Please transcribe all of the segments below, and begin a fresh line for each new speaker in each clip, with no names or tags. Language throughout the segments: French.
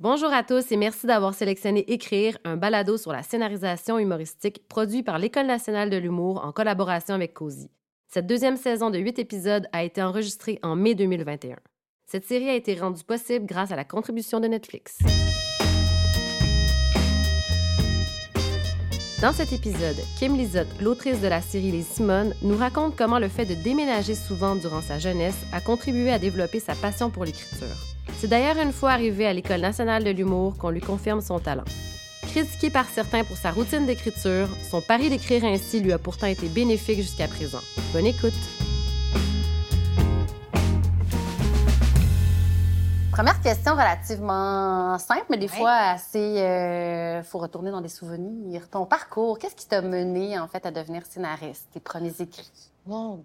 Bonjour à tous et merci d'avoir sélectionné Écrire, un balado sur la scénarisation humoristique produit par l'École nationale de l'humour en collaboration avec COSI. Cette deuxième saison de huit épisodes a été enregistrée en mai 2021. Cette série a été rendue possible grâce à la contribution de Netflix. Dans cet épisode, Kim Lizotte, l'autrice de la série Les Simones, nous raconte comment le fait de déménager souvent durant sa jeunesse a contribué à développer sa passion pour l'écriture. C'est d'ailleurs une fois arrivée à l'École nationale de l'humour qu'on lui confirme son talent. Critiqué par certains pour sa routine d'écriture, son pari d'écrire ainsi lui a pourtant été bénéfique jusqu'à présent. Bonne écoute!
Première question relativement simple, mais des fois assez. Il faut retourner dans des souvenirs. Ton parcours, qu'est-ce qui t'a mené en fait à devenir scénariste, tes premiers écrits?
Mon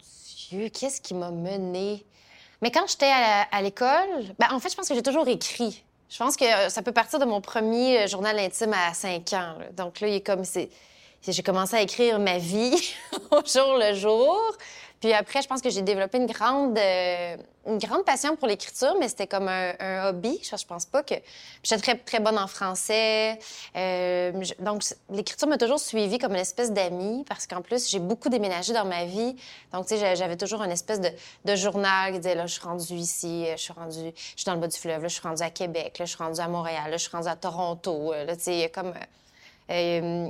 Dieu, qu'est-ce qui m'a mené? Mais quand j'étais à, l'école, ben, en fait, je pense que j'ai toujours écrit. Je pense que ça peut partir de mon premier journal intime à 5 ans. Donc là, il est comme c'est j'ai commencé à écrire ma vie au jour le jour. Puis après, je pense que j'ai développé une grande, euh, une grande passion pour l'écriture, mais c'était comme un, hobby. Je, je pense pas que. J'étais très, très bonne en français. Euh, donc, l'écriture m'a toujours suivie comme une espèce d'amie, parce qu'en plus, j'ai beaucoup déménagé dans ma vie. Donc, tu sais, j'avais toujours une espèce de, journal qui disait là, je suis rendue ici, je suis rendue, je suis dans le bas du fleuve, là, je suis rendue à Québec, là, je suis rendue à Montréal, là, je suis rendue à Toronto. Là, tu sais, comme. Euh,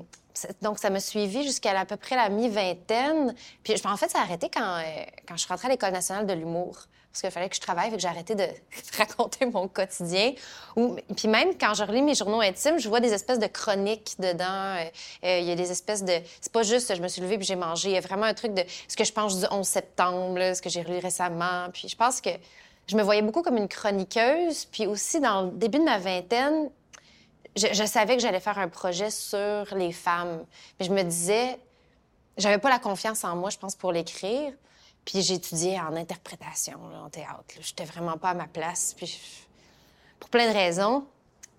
donc, ça m'a suivi jusqu'à à peu près la mi-vingtaine. Puis, en fait, ça a arrêté quand, euh, quand je suis rentrée à l'École nationale de l'humour. Parce qu'il fallait que je travaille, et que arrêté de raconter mon quotidien. Ou, puis même quand je relis mes journaux intimes, je vois des espèces de chroniques dedans. Euh, euh, il y a des espèces de... C'est pas juste je me suis levée puis j'ai mangé. Il y a vraiment un truc de ce que je pense du 11 septembre, ce que j'ai relu récemment. Puis je pense que je me voyais beaucoup comme une chroniqueuse. Puis aussi, dans le début de ma vingtaine, je, savais que j'allais faire un projet sur les femmes. Mais je me disais, j'avais pas la confiance en moi, je pense, pour l'écrire. Puis j'étudiais en interprétation, en théâtre. J'étais vraiment pas à ma place. Puis pour plein de raisons.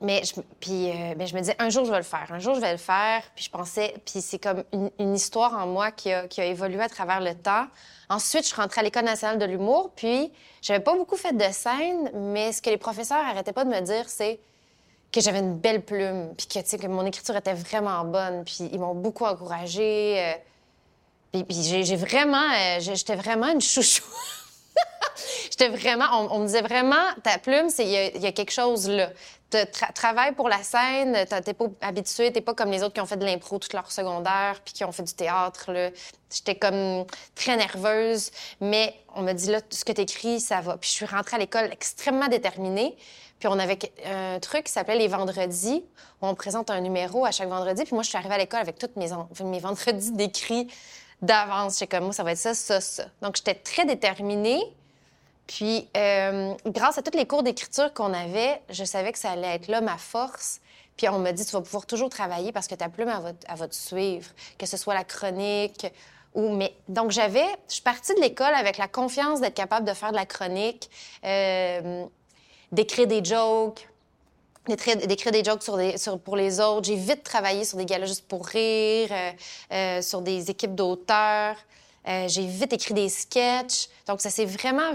Mais je, puis, euh, je me disais, un jour, je vais le faire. Un jour, je vais le faire. Puis je pensais, puis c'est comme une, histoire en moi qui a, qui a, évolué à travers le temps. Ensuite, je rentrée à l'École nationale de l'humour. Puis j'avais pas beaucoup fait de scène, mais ce que les professeurs arrêtaient pas de me dire, c'est que j'avais une belle plume, puis que, que mon écriture était vraiment bonne, puis ils m'ont beaucoup encouragée. Euh, puis, j'ai vraiment... Euh, j'étais vraiment une chouchou. j'étais vraiment... On, me disait vraiment, ta plume, il y, a quelque chose là. Tu travailles pour la scène, t'es pas habitué, t'es pas comme les autres qui ont fait de l'impro toute leur secondaire, puis qui ont fait du théâtre. J'étais comme très nerveuse, mais on me dit, là, ce que t'écris, ça va. Puis je suis rentrée à l'école extrêmement déterminée. Puis on avait un truc qui s'appelait les vendredis, où on présente un numéro à chaque vendredi. Puis moi, je suis arrivée à l'école avec tous mes, mes vendredis décrits d'avance. J'étais comme, moi, ça va être ça, ça, ça. Donc, j'étais très déterminée. Puis, euh, grâce à tous les cours d'écriture qu'on avait, je savais que ça allait être là ma force. Puis on m'a dit, tu vas pouvoir toujours travailler parce que ta plume, elle va, te suivre, que ce soit la chronique ou... Mais... Donc, j'avais... Je suis partie de l'école avec la confiance d'être capable de faire de la chronique. Euh, d'écrire des jokes, d'écrire des jokes sur des, sur, pour les autres. J'ai vite travaillé sur des galas juste pour rire, euh, euh, sur des équipes d'auteurs. Euh, j'ai vite écrit des sketchs. Donc, ça s'est vraiment...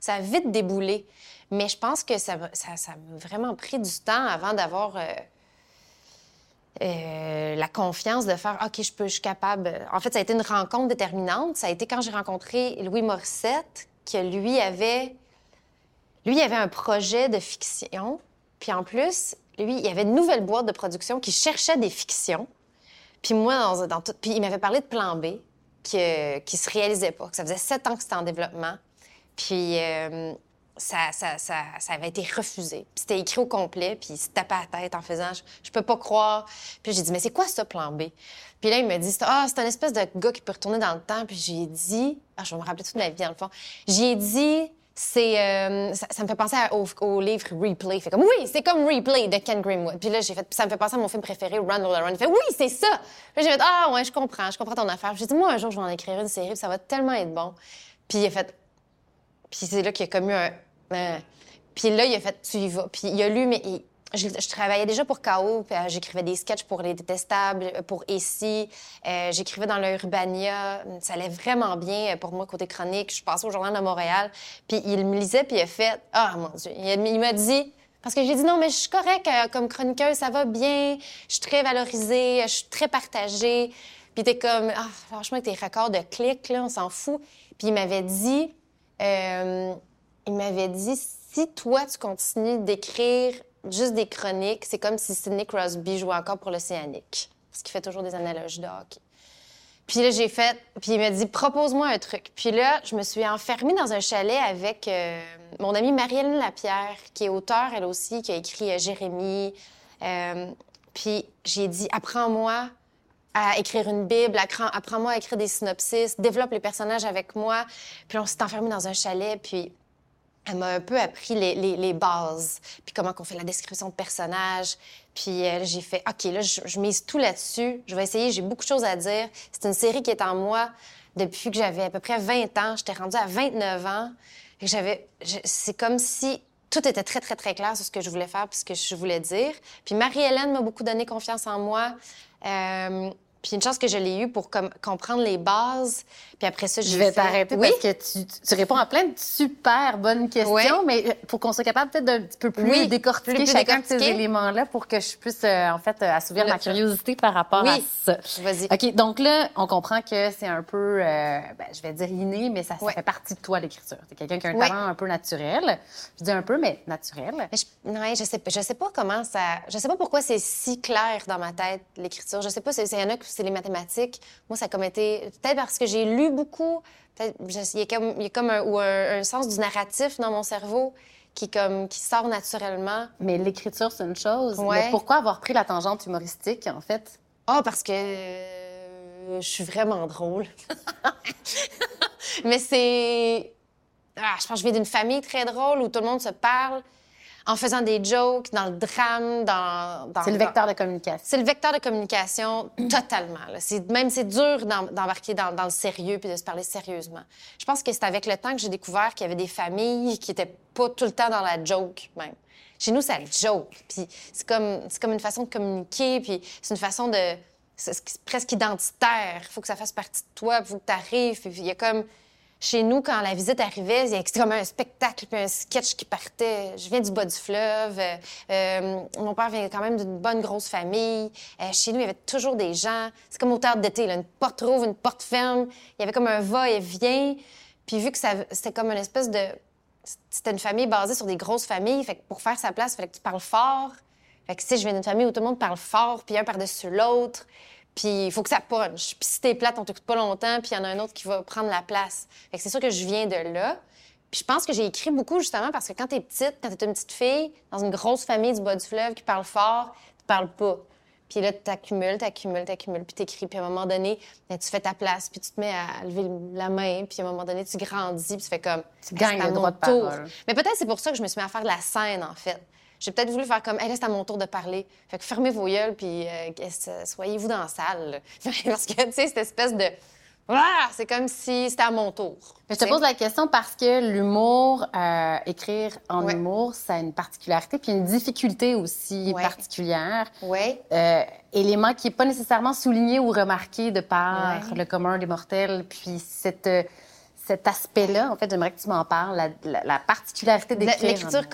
Ça a vite déboulé. Mais je pense que ça, ça, ça m'a vraiment pris du temps avant d'avoir... la confiance de faire OK, je peux, je suis capable. En fait, ça a été une rencontre déterminante. Ça a été quand j'ai rencontré Louis Morissette, que lui avait lui, il avait un projet de fiction. Puis en plus, lui, il y avait une nouvelle boîte de production qui cherchait des fictions. Puis moi, dans, tout... Puis il m'avait parlé de Plan B, qui, se réalisait pas, que ça faisait sept ans que c'était en développement. Puis euh, ça, ça, avait été refusé. Puis c'était écrit au complet, puis il se tapait à la tête en faisant « Je peux pas croire ». Puis j'ai dit « Mais c'est quoi ça, Plan B ?» Puis là, il m'a dit « Ah, c'est un espèce de gars qui peut retourner dans le temps. » Puis j'ai dit... Ah, je vais me rappeler toute ma vie, dans le fond. J'ai dit c'est euh, ça, me fait penser au, livre Replay. Fait comme oui, c'est comme Replay de Ken Greenwood. Puis là j'ai fait ça me fait penser à mon film préféré Run Lola Run. Il fait oui, c'est ça. Puis j'ai fait ah ouais, je comprends, je comprends ton affaire. J'ai dit moi un jour je vais en écrire une série, puis ça va tellement être bon. Puis il a fait puis c'est là qu'il a commis un puis là il a fait tu y vas. Puis il a lu mais je, travaillais déjà pour KO, puis euh, j'écrivais des sketchs pour Les Détestables, euh, pour Essie, euh, j'écrivais dans le Urbania. Ça allait vraiment bien pour moi côté chronique. Je passais au Journal de Montréal, puis il me lisait, puis il a fait « Ah, mon Dieu! » Il m'a dit Parce que j'ai dit non, mais je suis correcte comme chroniqueuse, ça va bien, je suis très valorisée, je suis très partagée. Puis t'es comme, ah, franchement, tes records de clics, là, on s'en fout. Puis il m'avait dit, il m'avait dit, si toi, tu continues d'écrire juste des chroniques, c'est comme si Sidney Crosby jouait encore pour l'Océanique. Parce qu'il fait toujours des analogies de. Puis là, j'ai fait. Puis il m'a dit, propose-moi un truc. Puis là, je me suis enfermée dans un chalet avec euh, mon amie Marielle Lapierre, qui est auteure, elle aussi, qui a écrit euh, Jérémie. Euh, puis j'ai dit, apprends-moi à écrire une Bible, apprends-moi à écrire des synopsis, développe les personnages avec moi. Puis on s'est enfermé dans un chalet, puis elle m'a un peu appris les, les, bases, puis comment qu'on fait la description de personnages. Puis euh, j'ai fait, OK, là, je, mise tout là-dessus. Je vais essayer, j'ai beaucoup de choses à dire. C'est une série qui est en moi depuis que j'avais à peu près 20 ans. J'étais rendue à 29 ans. Et j'avais, c'est comme si tout était très, très, très clair sur ce que je voulais faire puis ce que je voulais dire. Puis Marie-Hélène m'a beaucoup donné confiance en moi. Euh, puis une chance que je l'ai eu pour comprendre les bases. Puis après ça,
je vais t'arrêter parce que tu, tu, réponds à plein de super bonnes questions, mais pour qu'on soit capable peut-être d'un petit peu plus décortiquer chacun de ces éléments-là pour que je puisse euh, en fait assouvir ma curiosité par rapport à ça.
Vas-y.
OK, donc là, on comprend que c'est un peu, euh, ben, je vais dire inné, mais ça, ça fait partie de toi, l'écriture. Tu es quelqu'un qui a un talent un peu naturel. Je dis un peu, mais naturel.
Mais je, je sais, je sais pas comment ça... Je sais pas pourquoi c'est si clair dans ma tête, l'écriture. Je sais pas, il y en a c'est les mathématiques. Moi, ça a comme été... Peut-être parce que j'ai lu beaucoup. Peut-être il y a comme, il y a comme un, ou un, sens du narratif dans mon cerveau qui, comme, qui sort naturellement.
Mais l'écriture, c'est une chose. Mais pourquoi avoir pris la tangente humoristique, en fait?
Ah, oh, parce que euh, je suis vraiment drôle. Mais c'est... Ah, je pense que je viens d'une famille très drôle où tout le monde se parle en faisant des jokes, dans le drame, dans...
c'est le vecteur de communication.
C'est le vecteur de communication totalement. Même c'est dur d'embarquer dans, le sérieux puis de se parler sérieusement. Je pense que c'est avec le temps que j'ai découvert qu'il y avait des familles qui étaient pas tout le temps dans la joke même. Chez nous, c'est la joke. Puis c'est comme, comme une façon de communiquer, puis c'est une façon de... C'est presque identitaire. Il faut que ça fasse partie de toi, il faut que tu arrives. Il y a comme chez nous, quand la visite arrivait, c'était comme un spectacle puis un sketch qui partait. Je viens du bas du fleuve. Euh, euh, mon père vient quand même d'une bonne grosse famille. Euh, chez nous, il y avait toujours des gens. C'est comme au théâtre d'été, une porte rouvre, une porte ferme. Il y avait comme un va-et-vient. Puis vu que c'était comme une espèce de... C'était une famille basée sur des grosses familles. Fait que pour faire sa place, il fallait que tu parles fort. Fait que si je viens d'une famille où tout le monde parle fort, puis un par-dessus l'autre. Puis il faut que ça punch. Puis si t'es plate, on t'écoute pas longtemps, puis il y en a un autre qui va prendre la place. Fait que c'est sûr que je viens de là. Puis je pense que j'ai écrit beaucoup justement parce que quand t'es petite, quand t'es une petite fille, dans une grosse famille du bas du fleuve qui parle fort, tu parles pas. Puis là, t'accumules, t'accumules, t'accumules, puis t'écris. Puis à un moment donné, ben, tu fais ta place, puis tu te mets à lever la main, puis à un moment donné, tu grandis, puis tu fais comme...
Tu gagnes le droit de parole.
Mais peut-être c'est pour ça que je me suis mis à faire de la scène, en fait. J'ai peut-être voulu faire comme, hey, là, c'est à mon tour de parler. Fait que fermez vos yeux, puis euh, soyez-vous dans la salle. parce que, tu sais, cette espèce de. Ah, c'est comme si c'était à mon tour.
je te pose la question parce que l'humour, euh, écrire en humour, ça a une particularité, puis une difficulté aussi particulière.
Oui.
Euh, élément qui n'est pas nécessairement souligné ou remarqué de par le commun des mortels. Puis cette cet aspect-là, en fait, j'aimerais que tu m'en parles, la, particularité d'écrire.
L'écriture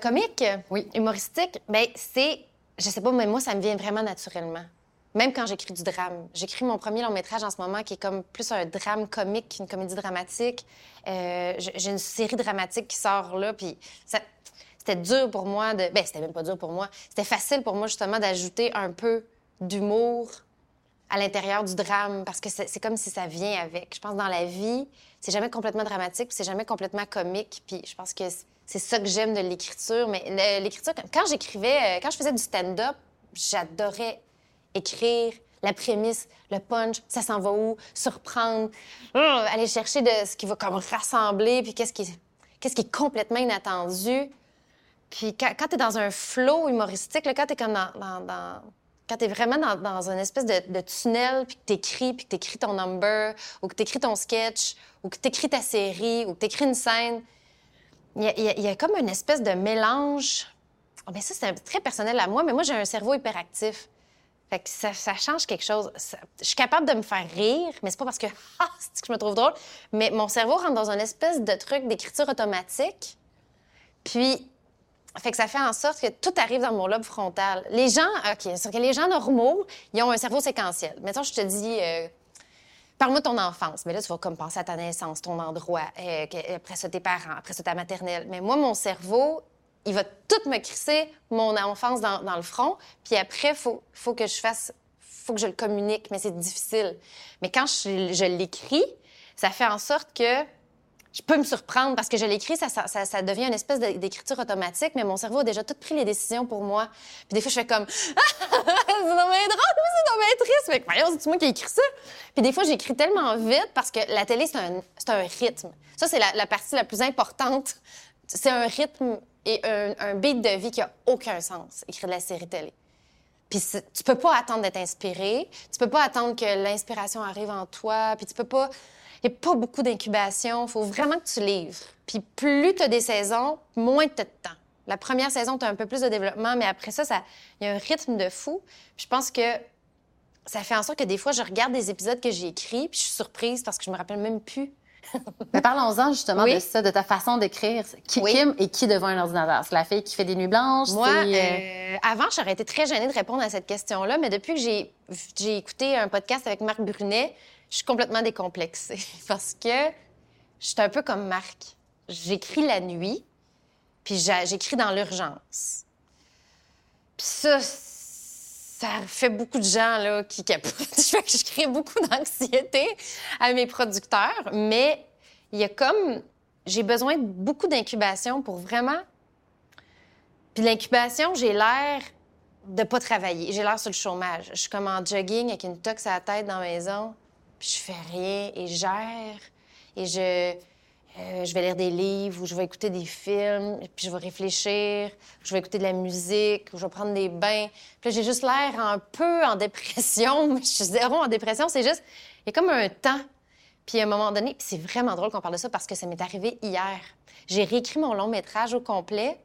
comique,
oui.
humoristique, bien, c'est, je sais pas, mais moi, ça me vient vraiment naturellement. Même quand j'écris du drame. J'écris mon premier long métrage en ce moment qui est comme plus un drame comique qu'une comédie dramatique. Euh, j'ai une série dramatique qui sort là, puis c'était dur pour moi de... Ben, c'était même pas dur pour moi. C'était facile pour moi, justement, d'ajouter un peu d'humour à l'intérieur du drame parce que c'est comme si ça vient avec. Je pense dans la vie, c'est jamais complètement dramatique, c'est jamais complètement comique. Puis je pense que c'est ça que j'aime de l'écriture. Mais l'écriture, quand j'écrivais, euh, quand je faisais du stand-up, j'adorais écrire la prémisse, le punch, ça s'en va où, surprendre, euh, aller chercher de ce qui va comme rassembler, puis qu'est-ce qui, qu'est-ce qui est complètement inattendu. Puis quand, quand tu es dans un flow humoristique, là, quand tu es comme dans quand tu es vraiment dans, dans une espèce de, tunnel, puis que tu écris, puis que tu écris ton number, ou que tu écris ton sketch, ou que tu écris ta série, ou que tu écris une scène, il y, a comme une espèce de mélange. Oh, ça, c'est très personnel à moi, mais moi, j'ai un cerveau hyperactif. Fait que ça, change quelque chose. je suis capable de me faire rire, mais c'est pas parce que, ah, que je me trouve drôle, mais mon cerveau rentre dans une espèce de truc d'écriture automatique. Puis fait que ça fait en sorte que tout arrive dans mon lobe frontal. Les gens, OK, c'est que les gens normaux, ils ont un cerveau séquentiel. Mettons, je te dis, euh, parle-moi de ton enfance. Mais là, tu vas comme penser à ta naissance, ton endroit, euh, après ça, tes parents, après ça, ta maternelle. Mais moi, mon cerveau, il va tout me crisser mon enfance dans, le front. Puis après, il faut, faut que je fasse, faut que je le communique, mais c'est difficile. Mais quand je l'écris, ça fait en sorte que je peux me surprendre parce que je l'écris, ça, devient une espèce d'écriture automatique, mais mon cerveau a déjà tout pris les décisions pour moi. Puis des fois, je fais comme c'est drôle, c'est mes triste. Mais voyons, c'est moi qui ai écrit ça? Puis des fois, j'écris tellement vite parce que la télé, c'est un, rythme. Ça, c'est la, partie la plus importante. C'est un rythme et un, un, beat de vie qui a aucun sens, écrire de la série télé. Puis tu peux pas attendre d'être inspiré, tu peux pas attendre que l'inspiration arrive en toi, puis tu peux pas il n'y a pas beaucoup d'incubation. Il faut vraiment que tu livres. Puis plus tu as des saisons, moins tu as de temps. La première saison, tu as un peu plus de développement, mais après ça, il y a un rythme de fou. Puis je pense que ça fait en sorte que des fois, je regarde des épisodes que j'ai écrits, puis je suis surprise parce que je me rappelle même plus.
Mais parlons-en justement de ça, de ta façon d'écrire. Qui, Kim et qui devant un ordinateur? C'est la fille qui fait des nuits blanches?
Moi, euh, euh, avant, j'aurais été très gênée de répondre à cette question-là, mais depuis que j'ai écouté un podcast avec Marc Brunet, je suis complètement décomplexée parce que je suis un peu comme Marc. J'écris la nuit, puis j'écris dans l'urgence. Puis ça, ça fait beaucoup de gens là, qui capotent. je crée beaucoup d'anxiété à mes producteurs, mais il y a comme... J'ai besoin de beaucoup d'incubation pour vraiment... Puis l'incubation, j'ai l'air de pas travailler. J'ai l'air sur le chômage. Je suis comme en jogging avec une tox à la tête dans la maison puis je fais rien et gère et je, euh, je vais lire des livres ou je vais écouter des films, puis je vais réfléchir, je vais écouter de la musique, ou je vais prendre des bains. Puis j'ai juste l'air un peu en dépression, je suis zéro en dépression. C'est juste, il y a comme un temps. Puis à un moment donné, c'est vraiment drôle qu'on parle de ça parce que ça m'est arrivé hier. J'ai réécrit mon long métrage au complet.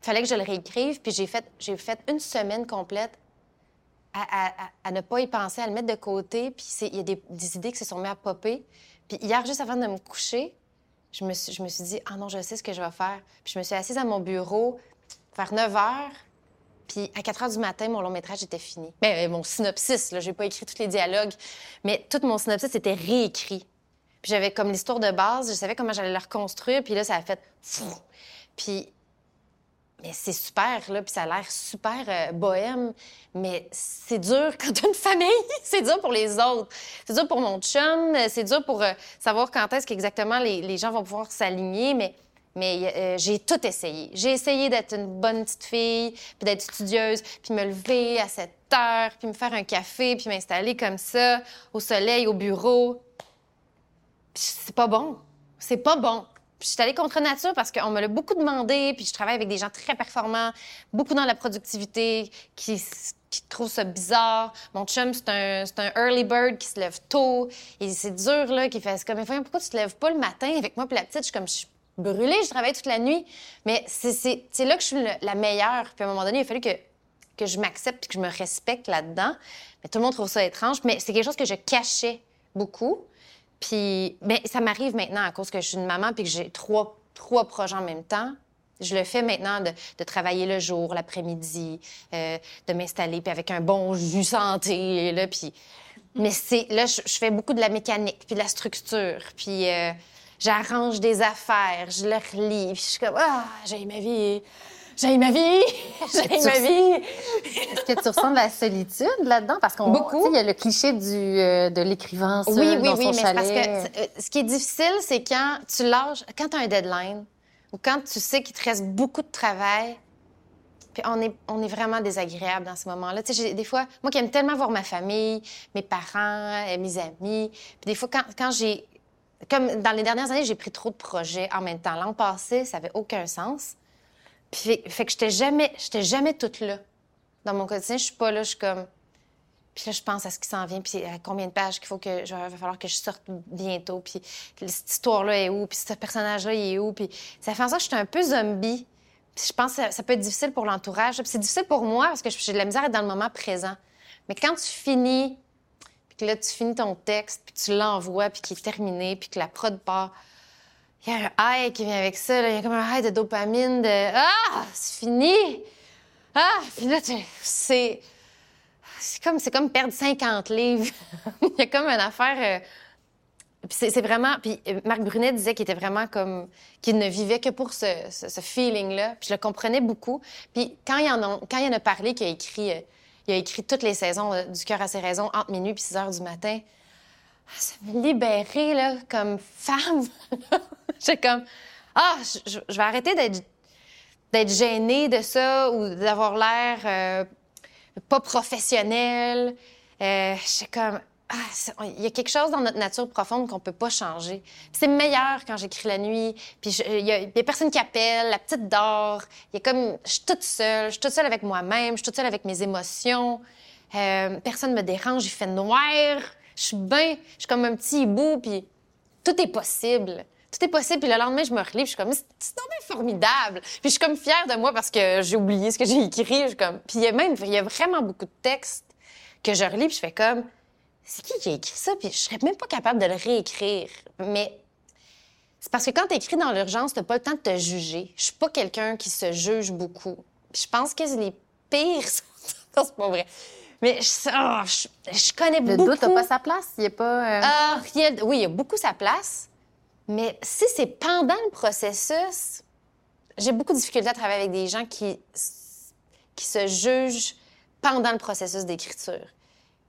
Fallait que je le réécrive, puis j'ai fait, j'ai fait une semaine complète à, ne pas y penser, à le mettre de côté. Puis il y a des, idées qui se sont mises à popper. Puis hier, juste avant de me coucher, je me suis, je me suis dit, ah non, je sais ce que je vais faire. Puis je me suis assise à mon bureau vers 9 h. Puis à 4 h du matin, mon long métrage était fini. Mais euh, mon synopsis, là, j'ai pas écrit tous les dialogues, mais tout mon synopsis était réécrit. Puis j'avais comme l'histoire de base, je savais comment j'allais la reconstruire, puis là, ça a fait... Puis c'est super, là, puis ça a l'air super euh, bohème. Mais c'est dur quand t'as une famille. c'est dur pour les autres. C'est dur pour mon chum. C'est dur pour euh, savoir quand est-ce qu'exactement les, les, gens vont pouvoir s'aligner. Mais, mais euh, j'ai tout essayé. J'ai essayé d'être une bonne petite fille, puis d'être studieuse, puis me lever à cette heure, puis me faire un café, puis m'installer comme ça, au soleil, au bureau. C'est pas bon. C'est pas bon. Puis je suis allée contre nature parce qu'on me l'a beaucoup demandé, puis je travaille avec des gens très performants, beaucoup dans la productivité, qui, qui trouvent ça bizarre. Mon chum, c'est un, un, early bird qui se lève tôt. Et c'est dur, là, qui fait comme, pourquoi tu te lèves pas le matin avec moi? Puis la petite, je suis comme, je suis brûlée, je travaille toute la nuit. Mais c'est là que je suis la meilleure. Puis à un moment donné, il a fallu que, que je m'accepte puis que je me respecte là-dedans. Mais tout le monde trouve ça étrange. Mais c'est quelque chose que je cachais beaucoup. Puis, mais ça m'arrive maintenant à cause que je suis une maman puis que j'ai trois, trois projets en même temps. Je le fais maintenant de, travailler le jour, l'après-midi, euh, de m'installer puis avec un bon jus santé là. Puis, mais c'est là, je, fais beaucoup de la mécanique puis de la structure puis. Euh, j'arrange des affaires, je leur relis, puis je suis comme ah, j'ai ma vie j'ai ma vie, j'ai ma vie.
Est-ce que tu ressens de la solitude là-dedans? Parce qu'on
Beaucoup.
Il y a le cliché du, euh, de l'écrivain seul
oui, oui,
dans
oui,
son
mais
chalet.
parce que euh, ce qui est difficile, c'est quand tu lâches, quand tu as un deadline ou quand tu sais qu'il te reste beaucoup de travail, puis on est, on est vraiment désagréable dans ces moments-là. Tu sais, des fois, moi qui aime tellement voir ma famille, mes parents, euh, mes amis, puis des fois, quand, quand j'ai... Comme dans les dernières années, j'ai pris trop de projets en même temps. L'an passé, ça avait aucun sens. Puis fait que j'étais jamais, j'étais jamais toute là. Dans mon quotidien, je suis pas là, je suis comme. Puis là, je pense à ce qui s'en vient, puis à combien de pages qu'il faut que, il va falloir que je sorte bientôt, puis cette histoire-là est où, puis ce personnage-là est où, puis ça fait en sorte que je suis un peu zombie. Puis je pense que ça, peut être difficile pour l'entourage. Puis c'est difficile pour moi parce que j'ai de la misère à être dans le moment présent. Mais quand tu finis, puis que là, tu finis ton texte, puis tu l'envoies, puis qu'il est terminé, puis que la prod part, il y a un high qui vient avec ça. Il y a comme un high de dopamine, de Ah, c'est fini! Ah! Puis là, c'est. C'est comme, c'est comme perdre 50 livres. il y a comme une affaire. Euh, c'est vraiment. Puis euh, Marc Brunet disait qu'il était vraiment comme. qu'il ne vivait que pour ce, ce, feeling-là. Puis je le comprenais beaucoup. Puis quand il en a, quand il en a parlé, qu'il a écrit. Euh, il a écrit toutes les saisons du cœur à ses raisons entre minuit et 6 heures du matin. Ah, ça me libérait, là, comme femme. J'ai comme. Ah, je, vais arrêter d'être, d'être gênée de ça ou d'avoir l'air pas professionnel. Euh, J'étais comme, ah, il y a quelque chose dans notre nature profonde qu'on peut pas changer. C'est meilleur quand j'écris la nuit. Puis il y, a personne qui appelle, la petite dort. Il y a comme, je suis toute seule, je suis toute seule avec moi-même, je suis toute seule avec mes émotions. Euh, personne me dérange, il fait noir. Je suis bien, je suis comme un petit hibou, puis tout est possible tout est possible. Puis le lendemain, je me relis, je suis comme, c'est formidable. Puis je suis comme fière de moi parce que j'ai oublié ce que j'ai écrit. Je comme... Puis il y a même, il y a vraiment beaucoup de textes que je relis, puis je fais comme, c'est qui qui a écrit ça? Puis je serais même pas capable de le réécrire. Mais c'est parce que quand tu écris dans l'urgence, tu pas le temps de te juger. Je suis pas quelqu'un qui se juge beaucoup. Puis je pense que les pires, c'est pas vrai. Mais je, oh, je, connais beaucoup.
Le doute n'a pas sa place? Il n'y a pas.
Euh... Ah, oui, il y a beaucoup sa place. Mais si c'est pendant le processus, j'ai beaucoup de difficultés à travailler avec des gens qui, qui se jugent pendant le processus d'écriture.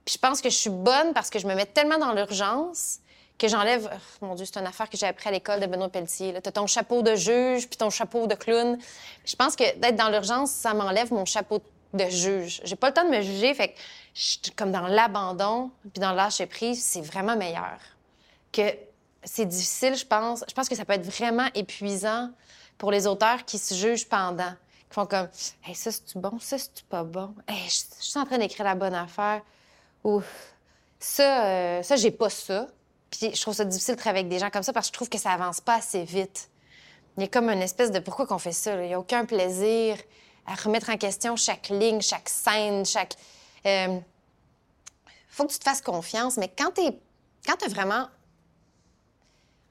Puis je pense que je suis bonne parce que je me mets tellement dans l'urgence que j'enlève. Oh, mon Dieu, c'est une affaire que j'ai appris à l'école de Benoît Pelletier. Tu as ton chapeau de juge puis ton chapeau de clown. Je pense que d'être dans l'urgence, ça m'enlève mon chapeau de juge. J'ai pas le temps de me juger, fait que je suis comme dans l'abandon puis dans lâcher prise, c'est vraiment meilleur que c'est difficile, je pense. Je pense que ça peut être vraiment épuisant pour les auteurs qui se jugent pendant, qui font comme hey, ça c'est bon, ça c'est pas bon, hey, je, suis en train d'écrire la bonne affaire ou ça, euh, ça j'ai pas ça. Puis je trouve ça difficile de travailler avec des gens comme ça parce que je trouve que ça avance pas assez vite. Il y a comme une espèce de pourquoi qu'on fait ça. Il n'y a aucun plaisir à remettre en question chaque ligne, chaque scène, chaque. Euh... Faut que tu te fasses confiance, mais quand tu quand as vraiment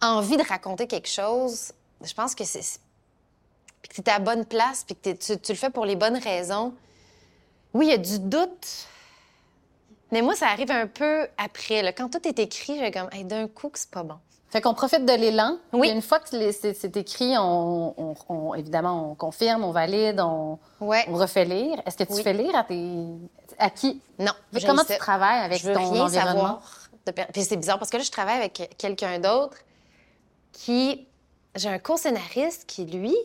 envie de raconter quelque chose, je pense que c'est. Puis que tu es à la bonne place, puis que tu, le fais pour les bonnes raisons. Oui, il y a du doute. Mais moi, ça arrive un peu après. Là. Quand tout est écrit, j'ai comme, d'un coup, que c'est pas bon.
Fait qu'on profite de l'élan. Oui. une fois que c'est écrit, on, évidemment, on confirme, on valide, on, refait lire. Est-ce que tu fais lire à tes. À qui?
Non.
comment tu travailles avec
je veux
ton
rien
environnement?
Savoir Puis c'est bizarre parce que là, je travaille avec quelqu'un d'autre qui. J'ai un co-scénariste qui, lui,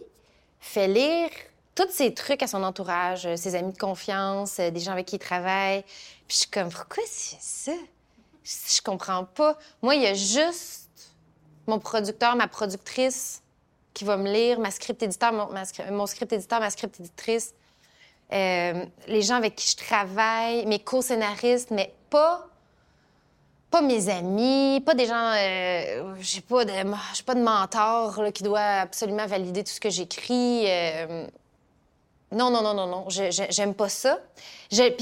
fait lire tous ses trucs à son entourage, euh, ses amis de confiance, euh, des gens avec qui il travaille. Puis je suis comme, pourquoi c'est ça? Je, comprends pas. Moi, il y a juste mon producteur, ma productrice qui va me lire, ma script éditeur, mon, script éditeur, ma script éditrice, euh, les gens avec qui je travaille, mes co-scénaristes, mais pas pas mes amis, pas des gens. Euh, j'ai pas de, j'ai pas de mentor qui doit absolument valider tout ce que j'écris. Euh, non, non, non, non, non. j'aime pas ça. J'ai,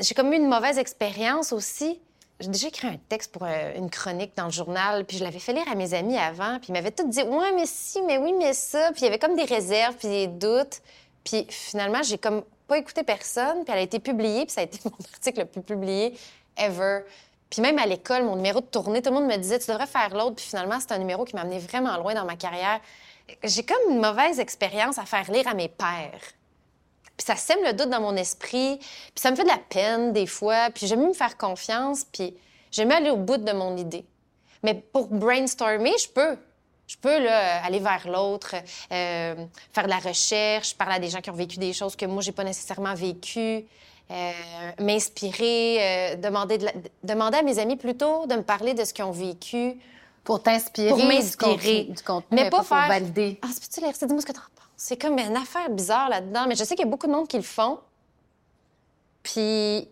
j'ai comme eu une mauvaise expérience aussi. J'ai déjà écrit un texte pour euh, une chronique dans le journal, puis je l'avais fait lire à mes amis avant, puis ils m'avaient tout dit Ouais, mais si, mais oui, mais ça. Puis il y avait comme des réserves, puis des doutes. Puis finalement, j'ai comme pas écouté personne, puis elle a été publiée, puis ça a été mon article le plus publié ever. Puis même à l'école, mon numéro de tournée, tout le monde me disait, tu devrais faire l'autre. Puis finalement, c'est un numéro qui m'a amené vraiment loin dans ma carrière. J'ai comme une mauvaise expérience à faire lire à mes pères. Puis ça sème le doute dans mon esprit. Puis ça me fait de la peine des fois. Puis j'aime mieux me faire confiance. Puis j'aime aller au bout de mon idée. Mais pour brainstormer, je peux. Je peux là, aller vers l'autre, euh, faire de la recherche, parler à des gens qui ont vécu des choses que moi, j'ai pas nécessairement vécues. Euh, m'inspirer, euh, demander, demander à mes amis plutôt de me parler de ce qu'ils ont vécu.
Pour t'inspirer.
Pour m'inspirer.
Du, contenu, mais, pas, faire... valider.
Ah, peux-tu lire Dis-moi ce que tu en penses? C'est comme une affaire bizarre là-dedans, mais je sais qu'il y a beaucoup de monde qui le font. Puis,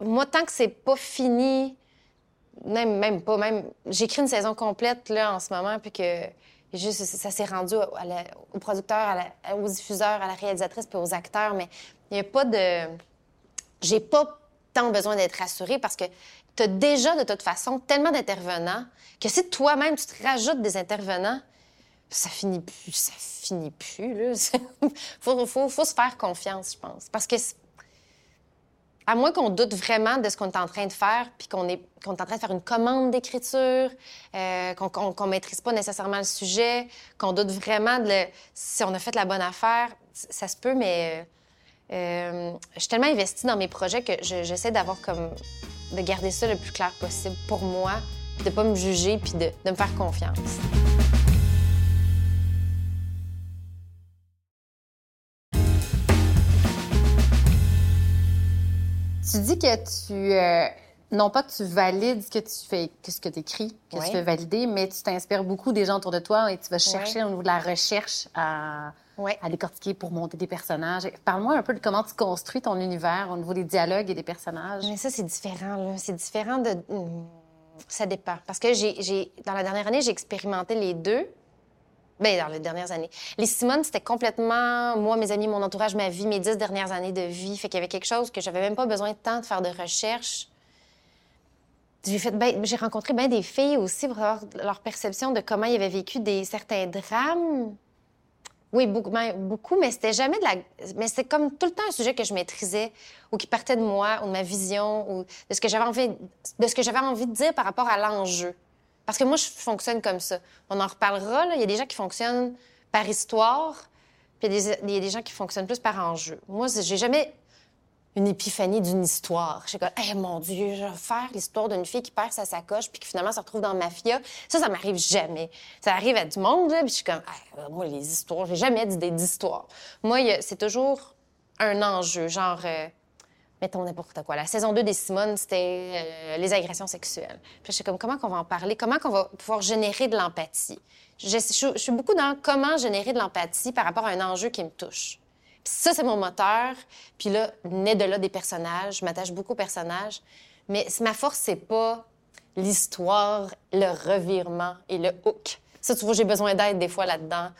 moi, tant que c'est pas fini, même, même pas, même. J'écris une saison complète, là, en ce moment, puis que juste, ça s'est rendu au producteur, aux diffuseurs, à la réalisatrice, puis aux acteurs, mais il n'y a pas de. J'ai pas tant besoin d'être rassuré parce que tu as déjà, de toute façon, tellement d'intervenants que si toi-même, tu te rajoutes des intervenants, ça finit plus, ça finit plus, là. faut, faut, faut, se faire confiance, je pense. Parce que, à moins qu'on doute vraiment de ce qu'on est en train de faire, puis qu'on est, qu'on est en train de faire une commande d'écriture, euh, qu'on ne maîtrise pas nécessairement le sujet, qu'on doute vraiment de si on a fait la bonne affaire, ça se peut, mais euh, je suis tellement investie dans mes projets que j'essaie d'avoir comme de garder ça le plus clair possible pour moi, de ne pas me juger, puis de, de me faire confiance.
Tu dis que tu. Euh, non pas que tu valides ce que tu fais, ce que tu écris, que tu fais valider, mais tu t'inspires beaucoup des gens autour de toi et tu vas chercher au niveau de la recherche à, à décortiquer pour monter des personnages. Parle-moi un peu de comment tu construis ton univers au niveau des dialogues et des personnages.
Mais ça, c'est différent. Là. C'est différent de. Hmm, ça dépend. Parce que j'ai, dans la dernière année, j'ai expérimenté les deux. Bien, dans les dernières années. Les Simone, c'était complètement moi, mes amis, mon entourage, ma vie, mes dix dernières années de vie. Fait qu'il y avait quelque chose que j'avais même pas besoin de temps de faire de recherche. J'ai fait ben, j'ai rencontré bien des filles aussi pour avoir leur perception de comment ils avaient vécu des certains drames. Oui, beaucoup, ben, beaucoup mais c'était jamais de la. Mais c'est comme tout le temps un sujet que je maîtrisais ou qui partait de moi ou de ma vision ou de ce que j'avais envie, de ce que j'avais envie de dire par rapport à l'enjeu. Parce que moi, je fonctionne comme ça. On en reparlera. Il y a des gens qui fonctionnent par histoire, puis il y, a des, gens qui fonctionnent plus par enjeu. Moi, j'ai jamais une épiphanie d'une histoire. Je suis comme, hey, mon Dieu, je vais faire l'histoire d'une fille qui perd sa sacoche puis qui finalement se retrouve dans ma mafia. Ça, ça m'arrive jamais. Ça arrive à du monde, là, puis je suis comme, moi, les histoires, j'ai jamais d'idée d'histoire. Moi, c'est toujours un enjeu, genre, euh, mettons n'importe quoi. La saison 2 des Simone, c'était euh, les agressions sexuelles. Puis je suis comme, comment qu'on va en parler? Comment qu'on va pouvoir générer de l'empathie? Je, suis beaucoup dans comment générer de l'empathie par rapport à un enjeu qui me touche. Puis ça, c'est mon moteur. Puis là, naît de là des personnages. Je m'attache beaucoup aux personnages. Mais ma force, c'est pas l'histoire, le revirement et le hook. Ça, tu vois, j'ai besoin d'aide des fois là-dedans.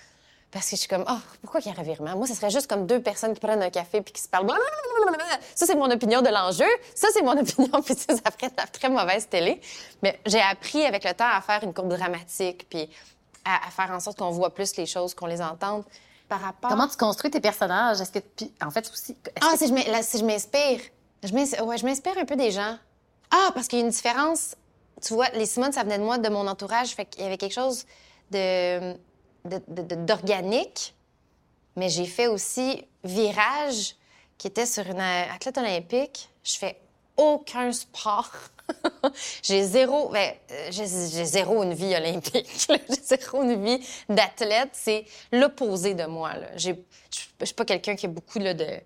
Parce que je suis comme, oh, pourquoi qu'il y a un revirement? Moi, ce serait juste comme deux personnes qui prennent un café puis qui se parlent. Ça, c'est mon opinion de l'enjeu. Ça, c'est mon opinion, puis ça, ça ferait très mauvaise télé. Mais j'ai appris avec le temps à faire une courbe dramatique, puis à, faire en sorte qu'on voit plus les choses, qu'on les entende. Par rapport...
Comment tu construis tes personnages? Est-ce que, puis, en fait, aussi...
Ah, si je m'inspire. Je m'inspire un peu des gens. Ah, parce qu'il y a une différence. Tu vois, les Simone, ça venait de moi, de mon entourage. Fait qu'il y avait quelque chose de d'organique, mais j'ai fait aussi virage qui était sur une athlète olympique. Je fais aucun sport. j'ai zéro, ben, euh, j'ai, zéro une vie olympique. j'ai zéro une vie d'athlète. C'est l'opposé de moi. Je suis pas quelqu'un qui a beaucoup de,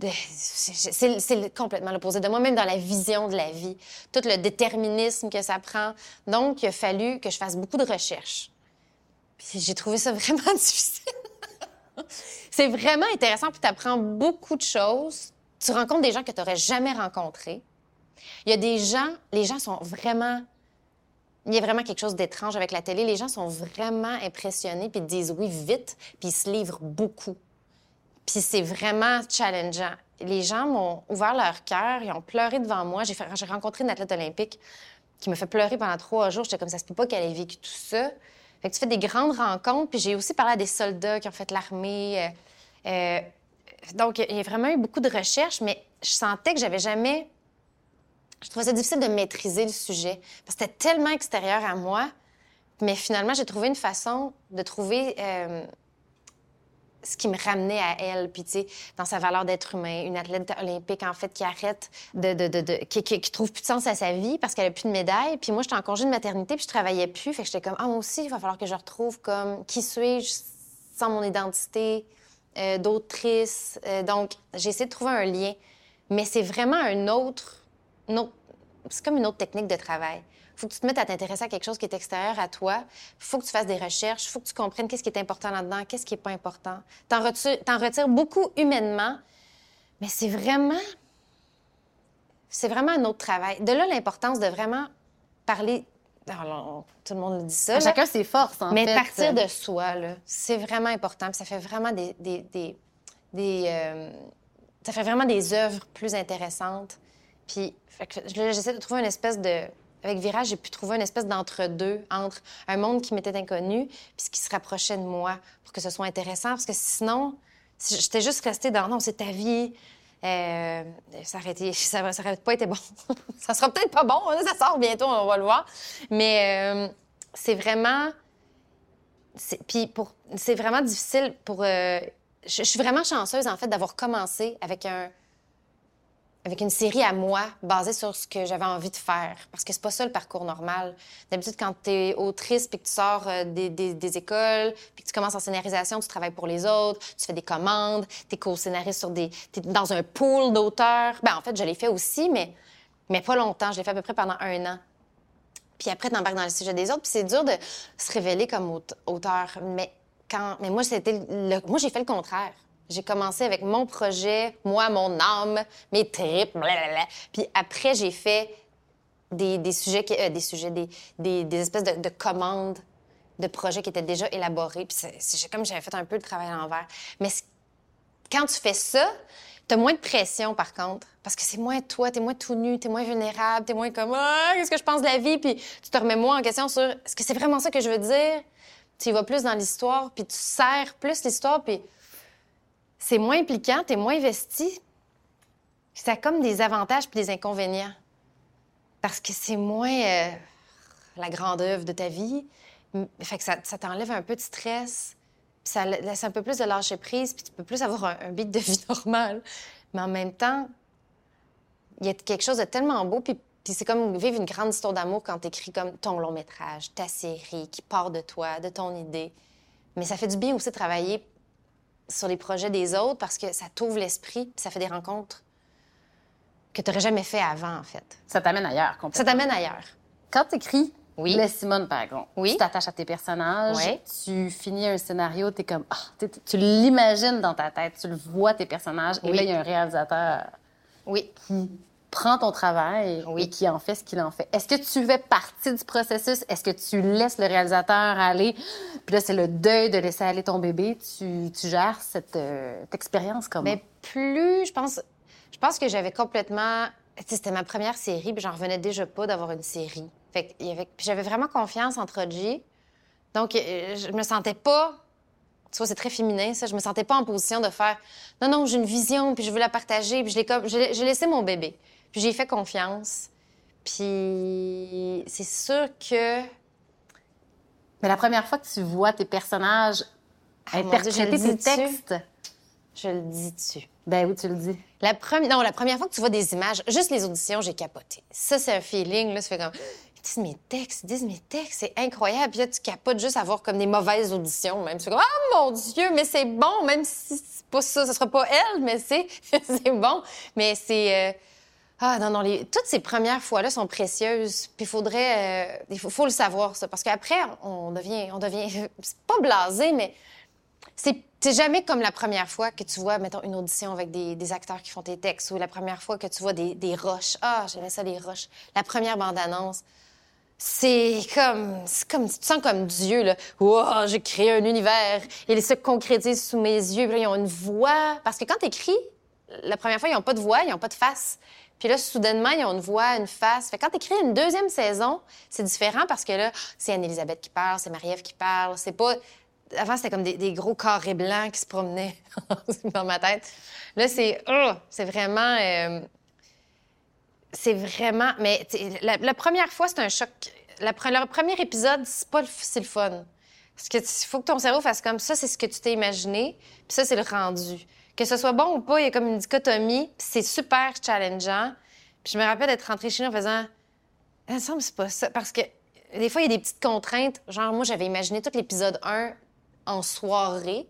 c'est complètement l'opposé de moi, même dans la vision de la vie, tout le déterminisme que ça prend. Donc, il a fallu que je fasse beaucoup de recherches j'ai trouvé ça vraiment difficile. c'est vraiment intéressant, puis tu apprends beaucoup de choses. Tu rencontres des gens que tu n'aurais jamais rencontrés. Il y a des gens, les gens sont vraiment. Il y a vraiment quelque chose d'étrange avec la télé. Les gens sont vraiment impressionnés, puis disent oui vite, puis ils se livrent beaucoup. Puis c'est vraiment challengeant. Les gens m'ont ouvert leur cœur, ils ont pleuré devant moi. J'ai, rencontré une athlète olympique qui me fait pleurer pendant trois jours. J'étais comme ça, se peut pas qu'elle ait vécu tout ça. Fait que tu fais des grandes rencontres. Puis j'ai aussi parlé à des soldats qui ont fait l'armée. Euh, euh, donc, il y a vraiment eu beaucoup de recherches, mais je sentais que j'avais jamais. Je trouvais ça difficile de maîtriser le sujet parce que c'était tellement extérieur à moi. Mais finalement, j'ai trouvé une façon de trouver euh, ce qui me ramenait à elle, puis tu sais, dans sa valeur d'être humain, une athlète olympique en fait qui arrête de, de, de, qui, trouve plus de sens à sa vie parce qu'elle a plus de médaille. Puis moi, j'étais en congé de maternité, puis je travaillais plus, fait que j'étais comme ah moi aussi, il va falloir que je retrouve comme qui suis-je sans mon identité euh, d'autrice. Euh, donc j'ai essayé de trouver un lien, mais c'est vraiment un autre, autre c'est comme une autre technique de travail faut que tu te mettes à t'intéresser à quelque chose qui est extérieur à toi. faut que tu fasses des recherches. faut que tu comprennes qu'est-ce qui est important là-dedans, qu'est-ce qui n'est pas important. T'en retires, en retires beaucoup humainement, mais c'est vraiment... C'est vraiment un autre travail. De là, l'importance de vraiment parler... Alors, tout le monde dit ça.
chacun ses forces, en
mais fait. Mais partir de soi, c'est vraiment important. ça fait vraiment des... des, des, des, euh, ça fait vraiment des œuvres plus intéressantes. Puis, j'essaie de trouver une espèce de. Avec Virage, j'ai pu trouver une espèce d'entre-deux entre un monde qui m'était inconnu puis ce qui se rapprochait de moi pour que ce soit intéressant. Parce que sinon, si j'étais juste restée dans non, c'est ta vie. Euh, ça aurait ça, ça pas été bon. ça sera peut-être pas bon. Hein, ça sort bientôt, on va le voir. Mais euh, c'est vraiment. Puis pour, c'est vraiment difficile pour. Euh, je, suis vraiment chanceuse en fait d'avoir commencé avec un avec une série à moi basée sur ce que j'avais envie de faire. Parce que c'est pas ça le parcours normal. D'habitude, quand tu es autrice puis que tu sors euh, des, écoles puis que tu commences en scénarisation, tu travailles pour les autres, tu fais des commandes, tu es co-scénariste sur des... Tu dans un pool d'auteurs. Ben en fait, je l'ai fait aussi, mais, mais pas longtemps. Je l'ai fait à peu près pendant un an. Puis après, tu embarques dans le sujet des autres. Puis c'est dur de se révéler comme auteur. Mais, quand... mais moi, c'était moi, j'ai fait le contraire. J'ai commencé avec mon projet, moi, mon âme, mes tripes, blablabla. Puis après, j'ai fait des, des sujets, euh, des sujets, des, des espèces de, de, commandes de projets qui étaient déjà élaborés. Puis c'est comme j'avais fait un peu le travail à l'envers. Mais quand tu fais ça, t'as moins de pression, par contre. Parce que c'est moins toi, t'es moins tout nu, t'es moins vulnérable, t'es moins comme ah, qu'est-ce que je pense de la vie, puis tu te remets moins en question sur est-ce que c'est vraiment ça que je veux dire? Tu y vas plus dans l'histoire, puis tu sers plus l'histoire, puis c'est moins impliquant, tu es moins investi. Ça a comme des avantages puis des inconvénients. Parce que c'est moins euh, la grande œuvre de ta vie. Fait que ça, t'enlève un peu de stress. Ça laisse un peu plus de lâcher prise, puis tu peux plus avoir un, beat de vie normal. Mais en même temps, il y a quelque chose de tellement beau, puis, c'est comme vivre une grande histoire d'amour quand tu écris comme ton long métrage, ta série, qui part de toi, de ton idée. Mais ça fait du bien aussi de travailler sur les projets des autres parce que ça t'ouvre l'esprit, ça fait des rencontres que tu n'aurais jamais fait avant, en fait.
Ça t'amène ailleurs, complètement.
Ça t'amène ailleurs.
Quand tu écris oui. Simone, par exemple,
oui.
tu t'attaches à tes personnages, tu finis un scénario, es comme, oh, tu l'imagines dans ta tête, tu le vois, tes personnages, et là, il y a un réalisateur
oui.
qui prend ton travail et qui en fait ce qu'il en fait. Est-ce que tu fais partie du processus? Est-ce que tu laisses le réalisateur aller? Puis là, c'est le deuil de laisser aller ton bébé. Tu, gères cette, euh, expérience comment?
Mais plus, je pense, je pense que j'avais complètement... C'était ma première série, puis j'en revenais déjà pas d'avoir une série. Fait j'avais vraiment confiance en Troji. Donc, euh, je me sentais pas tu vois, c'est très féminin, ça. Je me sentais pas en position de faire non, non, j'ai une vision, puis je veux la partager, puis je j'ai laissé mon bébé. Puis j'ai fait confiance. Puis c'est sûr que.
Mais la première fois que tu vois tes personnages ah, interpréter tes textes.
Je le dis-tu?
Ben oui, tu le dis.
La première, non, la première fois que tu vois des images, juste les auditions, j'ai capoté. Ça, c'est un feeling, là, ça fait comme. Ils disent mes textes, ils disent mes textes, c'est incroyable. Puis là, tu capotes juste à avoir comme des mauvaises auditions, même. Tu fais comme, oh mon Dieu, mais c'est bon, même si c'est pas ça, ce sera pas elle, mais c'est, c'est bon. Mais c'est. Euh, ah non, non, toutes ces premières fois-là sont précieuses. Puis il faudrait. Euh, il faut, le savoir, ça. Parce qu'après, on devient. On devient. C'est pas blasé, mais c'est jamais comme la première fois que tu vois, mettons, une audition avec des, acteurs qui font tes textes ou la première fois que tu vois des, roches. Ah, j'aimais ça, les roches. La première bande-annonce. C'est comme, comme, tu sens comme Dieu, là. Wow, j'ai créé un univers. Il se concrétise sous mes yeux. Puis ils ont une voix. Parce que quand tu écris, la première fois, ils n'ont pas de voix, ils n'ont pas de face. Puis là, soudainement, ils ont une voix, une face. Fait quand tu écris une deuxième saison, c'est différent parce que là, c'est Anne-Elisabeth qui parle, c'est Marie-Ève qui parle. C'est pas. Avant, c'était comme des, gros carrés blancs qui se promenaient dans ma tête. Là, c'est. Oh, c'est vraiment. Euh, c'est vraiment. Mais la, première fois, c'est un choc. La, le premier épisode, c'est pas c'est le fun. Parce que faut que ton cerveau fasse comme ça, c'est ce que tu t'es imaginé, puis ça, c'est le rendu. Que ce soit bon ou pas, il y a comme une dichotomie. C'est super challengeant. Puis je me rappelle d'être rentrée chez nous en faisant Il me semble c'est pas ça. Parce que des fois, il y a des petites contraintes. Genre, moi, j'avais imaginé tout l'épisode 1 en soirée.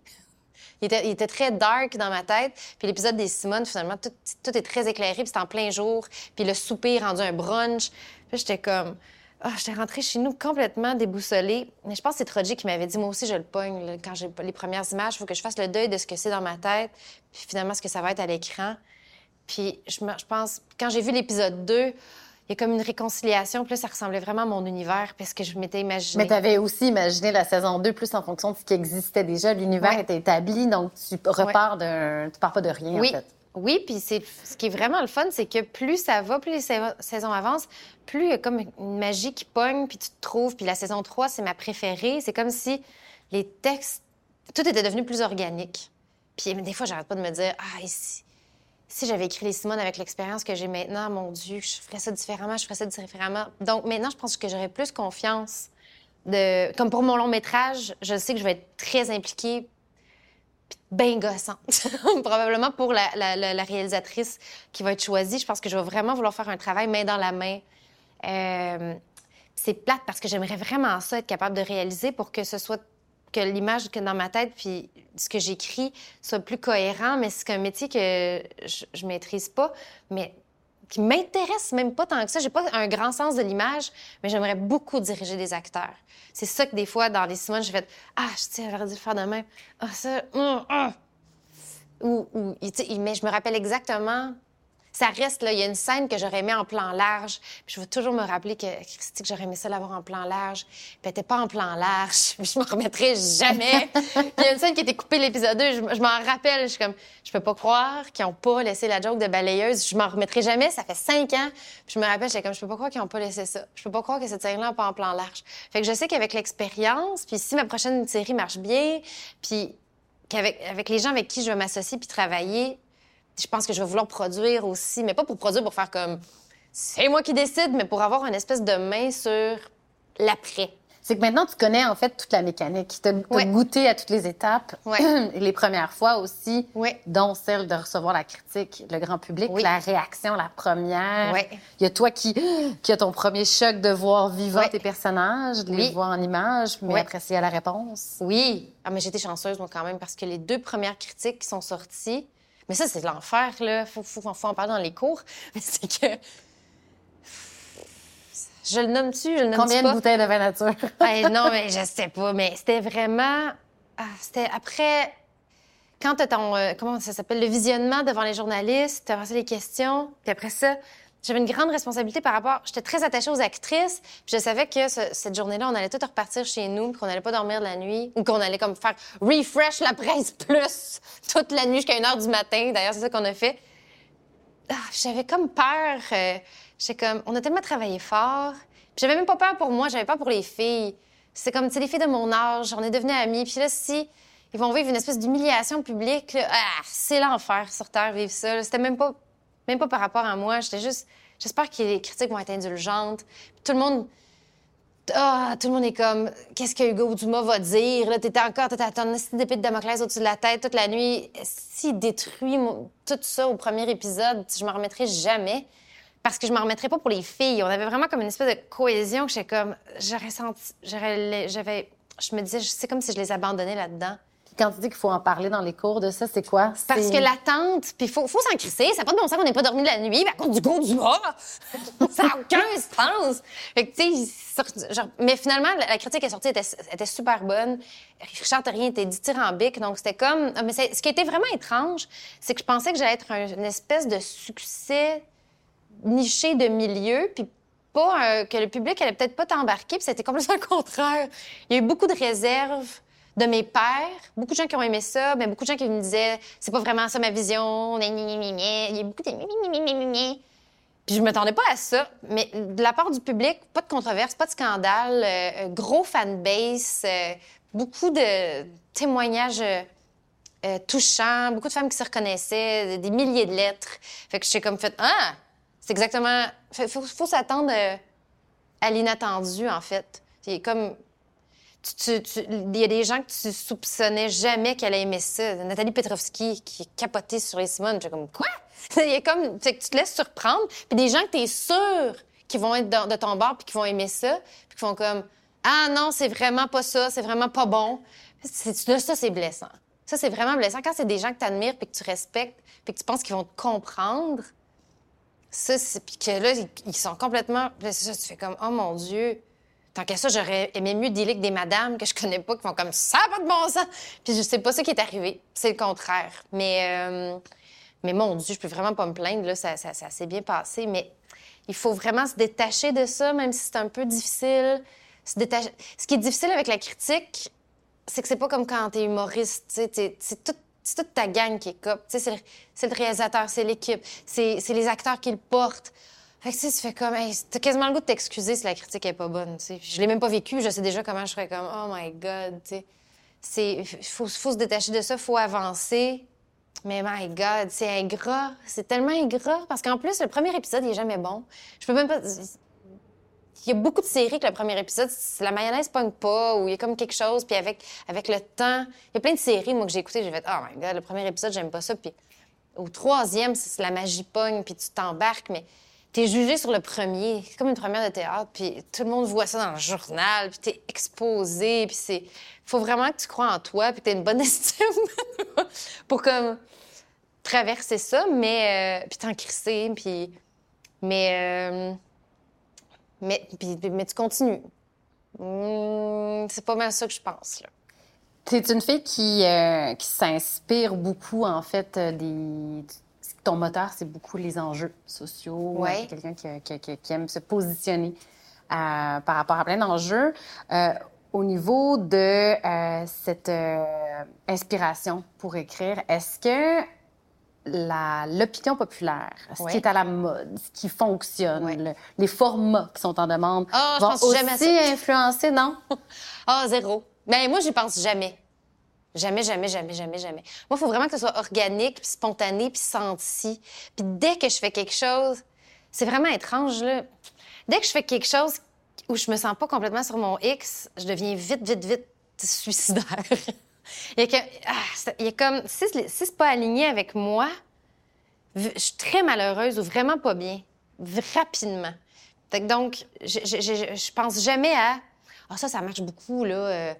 Il était, très dark dans ma tête. Puis l'épisode des Simone, finalement, tout, est très éclairé. Puis c'est en plein jour. Puis le souper rendu un brunch. Puis j'étais comme ah, j'étais rentrée chez nous complètement déboussolée. Mais je pense que c'est Troji qui m'avait dit, moi aussi, je le pogne. Quand j'ai les premières images, il faut que je fasse le deuil de ce que c'est dans ma tête, puis finalement, ce que ça va être à l'écran. Puis je, je pense, quand j'ai vu l'épisode 2, il y a comme une réconciliation. Puis là, ça ressemblait vraiment à mon univers parce que je m'étais imaginé.
Mais tu avais aussi imaginé la saison 2 plus en fonction de ce qui existait déjà. L'univers était établi, donc tu repars de... Tu pars pas de rien,
oui.
en fait.
Oui, puis c'est ce qui est vraiment le fun, c'est que plus ça va, plus les saisons avancent, plus il y a comme une magie qui pogne, puis tu te trouves. Puis la saison 3, c'est ma préférée. C'est comme si les textes, tout était devenu plus organique. Puis des fois, j'arrête pas de me dire, ah, ici, si j'avais écrit les Simone avec l'expérience que j'ai maintenant, mon Dieu, je ferais ça différemment, je ferais ça différemment. Donc maintenant, je pense que j'aurais plus confiance. De... Comme pour mon long métrage, je sais que je vais être très impliquée bien gossante. Probablement pour la, réalisatrice qui va être choisie. Je pense que je vais vraiment vouloir faire un travail main dans la main. Euh, c'est plate parce que j'aimerais vraiment ça, être capable de réaliser pour que ce soit que l'image que dans ma tête puis ce que j'écris soit plus cohérent. Mais c'est un métier que je, je maîtrise pas. Mais qui m'intéresse même pas tant que ça. J'ai pas un grand sens de l'image, mais j'aimerais beaucoup diriger des acteurs. C'est ça que des fois, dans les semaines, je fais Ah, je sais, j'aurais dû le faire demain. Ah, ça. Hum, hum. Ou, ou, mais je me rappelle exactement ça reste, là, il y a une scène que j'aurais aimé en plan large. Puis je veux toujours me rappeler que, Christy, que j'aurais aimé ça l'avoir en plan large. Puis elle était pas en plan large. Puis je m'en remettrai jamais. il y a une scène qui été coupée l'épisode 2. Je, m'en rappelle. Je suis comme, je peux pas croire qu'ils ont pas laissé la joke de balayeuse. Je m'en remettrai jamais. Ça fait cinq ans. Je me rappelle, j'étais comme, je peux pas croire qu'ils ont pas laissé ça. Je peux pas croire que cette scène-là n'est pas en plan large. Fait que je sais qu'avec l'expérience, puis si ma prochaine série marche bien, puis qu'avec avec les gens avec qui je vais m'associer puis travailler, je pense que je vais vouloir produire aussi, mais pas pour produire pour faire comme c'est moi qui décide, mais pour avoir une espèce de main sur l'après.
C'est que maintenant, tu connais en fait toute la mécanique. Tu as, goûté à toutes les étapes, les premières fois aussi, dont celle de recevoir la critique, le grand public, la réaction, la première. Il y a toi qui, qui a ton premier choc de voir vivant tes personnages, de les voir en images, mais après, c'est à la réponse.
Oui. Ah, mais j'étais chanceuse, moi, quand même, parce que les deux premières critiques qui sont sorties, mais ça, c'est l'enfer, là. Faut, faut, faut, en parler dans les cours. c'est que. Je le nomme-tu? Je le nomme
Combien
de
bouteilles de vin nature?
non, mais je sais pas. Mais c'était vraiment. Ah, c'était après. Quand tu ton. Euh, comment ça s'appelle? Le visionnement devant les journalistes, tu as les questions. Puis après ça, j'avais une grande responsabilité par rapport. J'étais très attachée aux actrices. Puis je savais que cette journée-là, on allait tout repartir chez nous, qu'on n'allait pas dormir de la nuit, ou qu'on allait comme faire refresh la presse plus toute la nuit jusqu'à 1 heure du matin. D'ailleurs, c'est ça qu'on a fait. Ah, j'avais comme peur. Euh, j'étais comme, on a tellement travaillé fort. Puis j'avais même pas peur pour moi, j'avais peur pour les filles. C'est comme, tu sais, les filles de mon âge, on est devenues amies. Puis là, si ils vont vivre une espèce d'humiliation publique, ah, c'est l'enfer sur Terre, vivre ça. C'était même pas même pas par rapport à moi. J'étais juste. J'espère que les critiques vont être indulgentes. tout le monde. Ah, tout le monde est comme, qu'est-ce que Hugo Dumas va dire? Là, t'étais encore, t'étais à ton d'épée de Damoclès au-dessus de la tête toute la nuit. S'il détruit tout ça au premier épisode, je m'en remettrai jamais. Parce que je m'en remettrai pas pour les filles. On avait vraiment comme une espèce de cohésion que j'étais comme, j'aurais senti, j'avais, je me disais, c'est comme si je les abandonnais là-dedans
quand tu dis qu'il faut en parler dans les cours de ça, c'est quoi?
Parce que l'attente, puis il faut, faut s'en crisser. Ça n'a pas de bon sens qu'on n'ait pas dormi de la nuit à cause du gros du mort. ça n'a aucun sens. Fait que, tu sais, mais finalement, la, critique est sortie, était, était super bonne. Richard rien était dithyrambique, donc c'était comme... Mais ce qui était vraiment étrange, c'est que je pensais que j'allais être une espèce de succès niché de milieu, puis pas que le public allait peut-être pas t'embarquer, puis c'était complètement le contraire. Il y a eu beaucoup de réserves de mes pères, beaucoup de gens qui ont aimé ça, mais beaucoup de gens qui me disaient c'est pas vraiment ça ma vision, il y a beaucoup de puis je m'attendais pas à ça, mais de la part du public, pas de controverse, pas de scandale, euh, gros fanbase, euh, beaucoup de témoignages euh, touchants, beaucoup de femmes qui se reconnaissaient, des milliers de lettres. Fait que j'ai comme fait ah, c'est exactement, faut, faut s'attendre à l'inattendu en fait. C'est comme il y a des gens que tu soupçonnais jamais qu'elle aimait ça. Nathalie Petrovski qui est capotée sur les Simone. J'ai comme quoi? il y a comme tu te laisses surprendre. Puis des gens que tu es sûr qui vont être de ton bord puis qui vont aimer ça, puis qui font comme ah non, c'est vraiment pas ça, c'est vraiment pas bon. ça c'est blessant. Ça c'est vraiment blessant quand c'est des gens que tu admires puis que tu respectes puis que tu penses qu'ils vont te comprendre. Ça puis que là ils sont complètement ça tu fais comme oh mon dieu Tant qu'à ça, j'aurais aimé mieux dealer avec des madames que je connais pas qui font comme ça, pas de bon sens. Puis je sais pas ça qui est arrivé. C'est le contraire. Mais, euh, mais mon Dieu, je peux vraiment pas me plaindre. Là, ça, ça, s'est bien passé. Mais il faut vraiment se détacher de ça, même si c'est un peu difficile. Se détacher... Ce qui est difficile avec la critique, c'est que c'est pas comme quand t'es humoriste. C'est tout c'est toute ta gang qui est cop. C'est le, le réalisateur, c'est l'équipe, c'est les acteurs qui le portent. Fait que, tu fais comme, t'as quasiment le goût de t'excuser si la critique est pas bonne, tu sais. Je l'ai même pas vécu, je sais déjà comment je serais comme, oh my God, tu sais. Faut, faut se détacher de ça, faut avancer. Mais my God, c'est ingrat. C'est tellement ingrat. Parce qu'en plus, le premier épisode, il est jamais bon. Je peux même pas. Il y a beaucoup de séries que le premier épisode, la mayonnaise pogne pas, ou il y a comme quelque chose, puis avec, avec le temps. Il y a plein de séries, moi, que j'ai écoutées, j'ai fait, oh my God, le premier épisode, j'aime pas ça. Puis au troisième, c'est la magie pogne, puis tu t'embarques, mais t'es jugé sur le premier. C'est comme une première de théâtre, puis tout le monde voit ça dans le journal, puis t'es exposé, puis c'est... Faut vraiment que tu crois en toi, puis que t'aies une bonne estime pour comme traverser ça, mais... Euh, puis t'en crisser, puis... Mais... Euh, mais, puis, mais tu continues. Hmm, c'est pas mal ça que je pense, là.
T'es une fille qui, euh, qui s'inspire beaucoup, en fait, des ton moteur, c'est beaucoup les enjeux sociaux.
Ouais.
quelqu'un qui, qui, qui, aime se positionner euh, par rapport à plein d'enjeux. Euh, au niveau de euh, cette inspiration pour écrire, est-ce que l'opinion populaire, ce qui est à la mode, ce qui fonctionne, les formats qui sont en demande,
oh,
vont aussi influencer, non?
Ah, oh, zéro. Ben moi, j'y pense jamais. Jamais, jamais, jamais, jamais, jamais. Moi, il faut vraiment que ce soit organique, spontané, puis senti. Puis dès que je fais quelque chose, c'est vraiment étrange, là. Dès que je fais quelque chose où je me sens pas complètement sur mon X, je deviens vite, vite, vite suicidaire. il, y a ah, il y a comme... Si, si c'est pas aligné avec moi, je suis très malheureuse ou vraiment pas bien. Rapidement. Donc, je, je pense jamais à... Ah, ça, ça marche beaucoup, là, euh,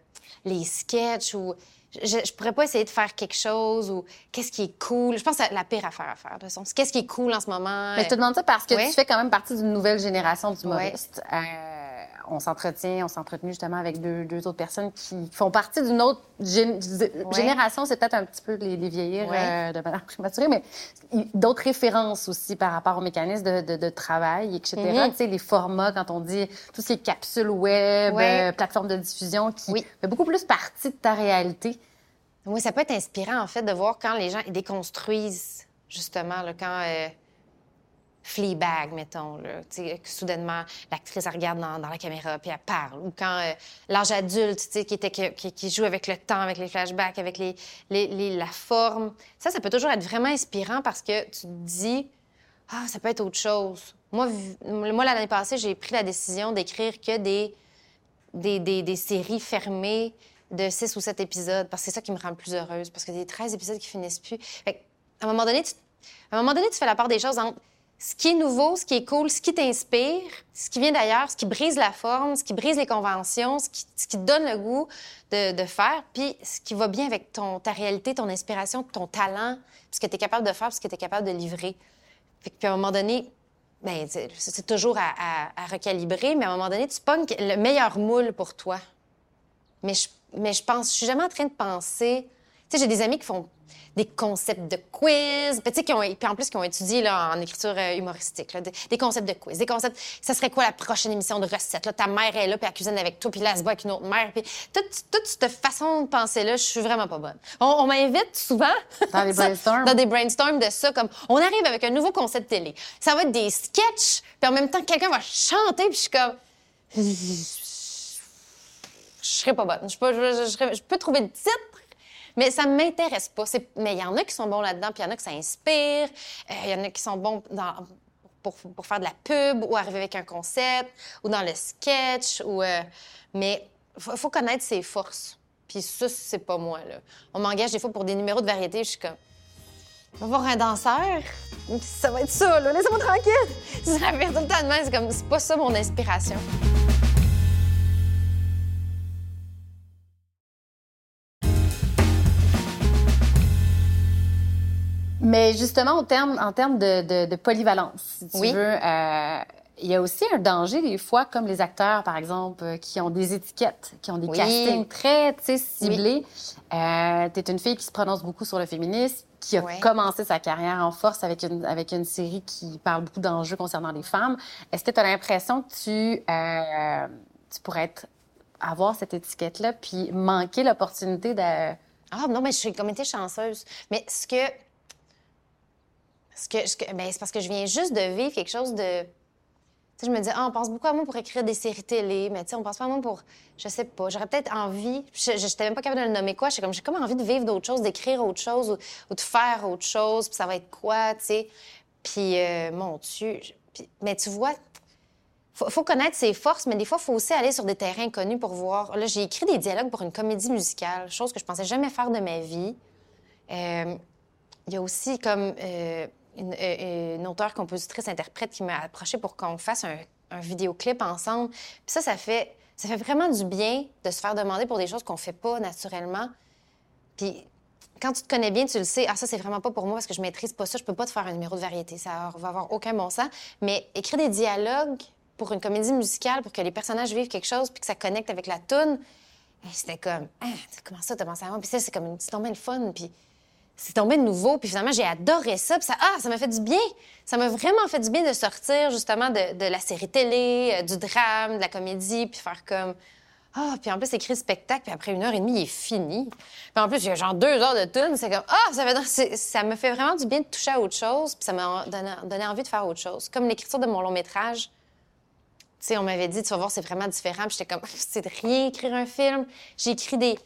les sketchs ou je, je, pourrais pas essayer de faire quelque chose ou qu'est-ce qui est cool. Je pense que c'est la pire affaire à faire, de son. Qu'est-ce qui est cool en ce moment?
Mais je te demande ça parce que tu fais quand même partie d'une nouvelle génération d'humoristes. Euh, on s'entretient, on s'est entretenu justement avec deux, deux, autres personnes qui font partie d'une autre génération. C'est peut-être un petit peu les, les vieillir euh, de manière prématurée, mais d'autres références aussi par rapport aux mécanismes de, de, travail, etc. Mm-hmm. Tu sais, les formats, quand on dit tout ce qui est capsule web, euh, plateforme de diffusion, qui fait beaucoup plus partie de ta réalité.
Oui, ça peut être inspirant, en fait, de voir quand les gens déconstruisent, justement, là, quand... Euh Fleabag, mettons, là, que soudainement, l'actrice regarde dans, la caméra puis elle parle. Ou quand euh, l'âge adulte, qui, était, qui, qui, joue avec le temps, avec les flashbacks, avec les, les, la forme. Ça, ça peut toujours être vraiment inspirant parce que tu te dis, ah, ça peut être autre chose. Moi, moi l'année passée, j'ai pris la décision d'écrire que des, des, des, des, séries fermées de 6 ou 7 épisodes parce que c'est ça qui me rend le plus heureuse. Parce que des 13 épisodes qui finissent plus. À un moment donné, tu, à un moment donné, tu fais la part des choses entre ce qui est nouveau, ce qui est cool, ce qui t'inspire, ce qui vient d'ailleurs, ce qui brise la forme, ce qui brise les conventions, ce qui, te donne le goût de, faire, puis ce qui va bien avec ta réalité, ton inspiration, ton talent, ce que tu es capable de faire, ce que tu es capable de livrer. Puis à un moment donné, ben, c'est toujours à, recalibrer, mais à un moment donné, tu pognes le meilleur moule pour toi. Mais je, mais je pense, je suis jamais en train de penser. Sais, j'ai des amis qui font des concepts de quiz, puis, qui ont, puis en plus qui ont étudié là, en écriture euh, humoristique, là, des, concepts de quiz, des concepts, ça serait quoi la prochaine émission de recette? Là, ta mère est là, puis elle cuisine avec toi, puis là, elle se bat avec une autre mère. Puis toute, toute cette façon de penser-là, je suis vraiment pas bonne. On, m'invite souvent
dans des brainstorms.
dans des brainstorms de ça, comme on arrive avec un nouveau concept télé. Ça va être des sketchs, puis en même temps, quelqu'un va chanter, puis je suis comme... Je serais pas bonne. Je peux, je peux trouver le titre, mais ça ne m'intéresse pas. Mais il y en a qui sont bons là-dedans, puis il y en a qui ça inspire. Euh, il y en a qui sont bons dans... pour, pour, faire de la pub ou arriver avec un concept ou dans le sketch. Ou, euh, Mais il faut, connaître ses forces. Puis ça, c'est pas moi. Là. On m'engage des fois pour des numéros de variété. Je suis comme, on va voir un danseur. Ça va être ça, là. Laissez-moi tranquille. Ça fait tout le temps de. C'est comme, c'est pas ça mon inspiration.
Mais justement, en termes, en termes de, de, polyvalence, si tu veux, euh, il y a aussi un danger des fois, comme les acteurs, par exemple, euh, qui ont des étiquettes, qui ont des castings très ciblés. Euh, tu es une fille qui se prononce beaucoup sur le féminisme, qui a commencé sa carrière en force avec une, avec une série qui parle beaucoup d'enjeux concernant les femmes. Est-ce que tu as l'impression que tu, euh, tu pourrais être, avoir cette étiquette-là puis manquer l'opportunité de
Ah non, mais je suis comme été chanceuse. Mais ce que. Ce ben, c'est parce que je viens juste de vivre quelque chose de je me dis, ah, on pense beaucoup à moi pour écrire des séries télé, mais on pense pas à moi pour, je sais pas, j'aurais peut-être envie, je n'étais même pas capable de le nommer quoi, j'ai comme, comme envie de vivre d'autres choses, d'écrire autre chose ou, de faire autre chose, puis ça va être quoi, tu sais. Puis, euh, mon Dieu, mais tu vois, faut, faut connaître ses forces, mais des fois, faut aussi aller sur des terrains inconnus pour voir. Là, j'ai écrit des dialogues pour une comédie musicale, chose que je pensais jamais faire de ma vie. Euh, il y a aussi comme... Euh, une, une auteure, compositrice, interprète qui m'a approché pour qu'on fasse un, un, vidéoclip ensemble. Puis ça, ça fait, ça fait vraiment du bien de se faire demander pour des choses qu'on fait pas naturellement. Puis quand tu te connais bien, tu le sais, ah ça c'est vraiment pas pour moi parce que je maîtrise pas ça, je peux pas te faire un numéro de variété, ça va avoir aucun bon sens. Mais écrire des dialogues pour une comédie musicale, pour que les personnages vivent quelque chose puis que ça connecte avec la tune, eh, c'était comme, ah, comment ça t'as pensé à moi Puis ça c'est comme, c'est tombé le fun, puis c'est tombé de nouveau. Puis finalement, j'ai adoré ça. Puis ça, ah, ça m'a fait du bien. Ça m'a vraiment fait du bien de sortir justement de, la série télé, euh, du drame, de la comédie, puis faire comme. Ah, puis en plus, écrire spectacle, puis après une heure et demie, il est fini. Puis en plus, il y a genre deux heures de tune. C'est comme, ah, ça, fait... ça me fait vraiment du bien de toucher à autre chose, puis ça m'a donné, envie de faire autre chose. Comme l'écriture de mon long métrage. Tu sais, on m'avait dit, tu vas voir, c'est vraiment différent. Puis j'étais comme, c'est de rien écrire un film. J'ai écrit des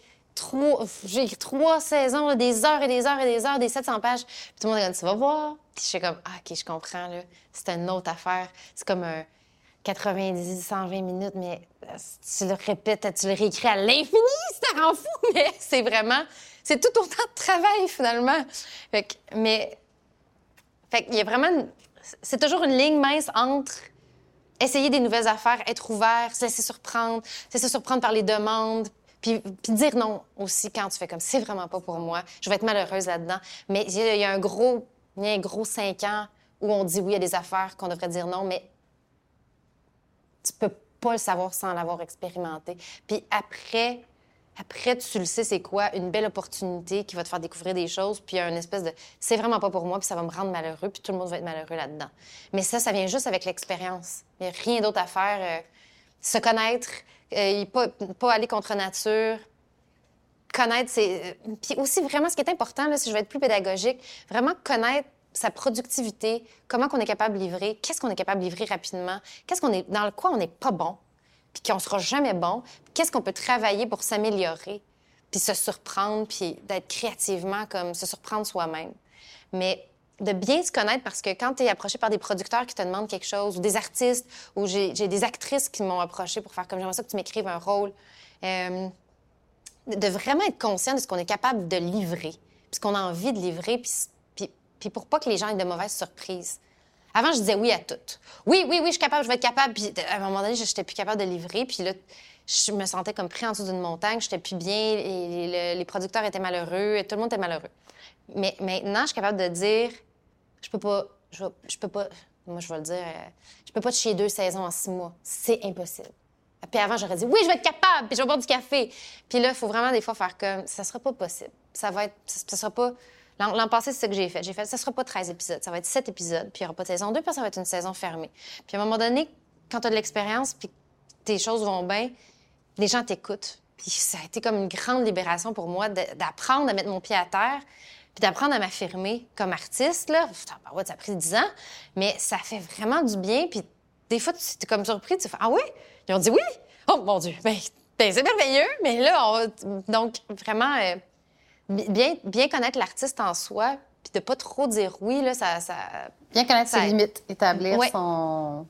j'ai écrit trois saisons, des heures et des heures et des heures, des 700 pages. Tout le monde est comme, tu vas voir? Puis je suis comme, ah, OK, je comprends, là. C'est une autre affaire. C'est comme un 90, 120 minutes, mais euh, tu le répètes, tu le réécris à l'infini, ça rend fou, mais c'est vraiment, c'est tout autant de travail, finalement. Mais, fait y a vraiment, c'est toujours une ligne mince entre essayer des nouvelles affaires, être ouvert, se laisser surprendre, se laisser surprendre par les demandes, puis, dire non aussi quand tu fais comme c'est vraiment pas pour moi, je vais être malheureuse là-dedans. Mais il y, a un gros, il y a un gros cinq ans où on dit oui à des affaires qu'on devrait dire non, mais tu peux pas le savoir sans l'avoir expérimenté. Puis après, après, tu le sais, c'est quoi? Une belle opportunité qui va te faire découvrir des choses, puis une espèce de c'est vraiment pas pour moi, puis ça va me rendre malheureux, puis tout le monde va être malheureux là-dedans. Mais ça, ça vient juste avec l'expérience. Il n'y a rien d'autre à faire. Euh, se connaître, euh, pas, pas, aller contre nature. Connaître, c'est. Euh, puis aussi, vraiment, ce qui est important, là, si je veux être plus pédagogique, vraiment connaître sa productivité, comment qu'on est capable de livrer, qu'est-ce qu'on est capable de livrer rapidement, qu'est-ce qu'on est dans quoi on n'est pas bon, puis qu'on sera jamais bon, qu'est-ce qu'on peut travailler pour s'améliorer, puis se surprendre, puis d'être créativement comme se surprendre soi-même. Mais de bien se connaître parce que quand tu es approché par des producteurs qui te demandent quelque chose, ou des artistes, ou j'ai des actrices qui m'ont approché pour faire comme j'aimerais ça que tu m'écrives un rôle, euh, de vraiment être conscient de ce qu'on est capable de livrer, puis ce qu'on a envie de livrer, puis, puis, puis, pour pas que les gens aient de mauvaises surprises. Avant, je disais oui à tout. Oui, oui, oui, je suis capable, je vais être capable. Puis à un moment donné, je n'étais plus capable de livrer. Puis là, je me sentais comme pris en dessous d'une montagne. J'étais plus bien. Et les producteurs étaient malheureux. Et tout le monde était malheureux. Mais maintenant, je suis capable de dire je peux pas. Je, peux pas. Moi, je vais le dire. Euh, je peux pas te chier deux saisons en six mois. C'est impossible. Puis avant, j'aurais dit oui, je vais être capable, puis je vais boire du café. Puis là, il faut vraiment des fois faire comme ça sera pas possible. Ça va être. Ça sera pas. L'an passé, c'est ce que j'ai fait. J'ai fait, ça sera pas 13 épisodes, ça va être 7 épisodes, puis il n'y aura pas de saison 2, puis ça va être une saison fermée. Puis à un moment donné, quand tu as de l'expérience, puis tes choses vont bien, les gens t'écoutent. Puis ça a été comme une grande libération pour moi d'apprendre à mettre mon pied à terre, puis d'apprendre à m'affirmer comme artiste, là, ça a pris 10 ans, mais ça fait vraiment du bien. Puis des fois, tu es comme surpris, tu fais Ah oui? Ils ont dit oui! Oh mon Dieu! Ben, ben c'est merveilleux, mais là, donc vraiment, euh, bien, bien connaître l'artiste en soi, puis de pas trop dire oui, là, ça. ça...
Bien connaître ses limites, établir son.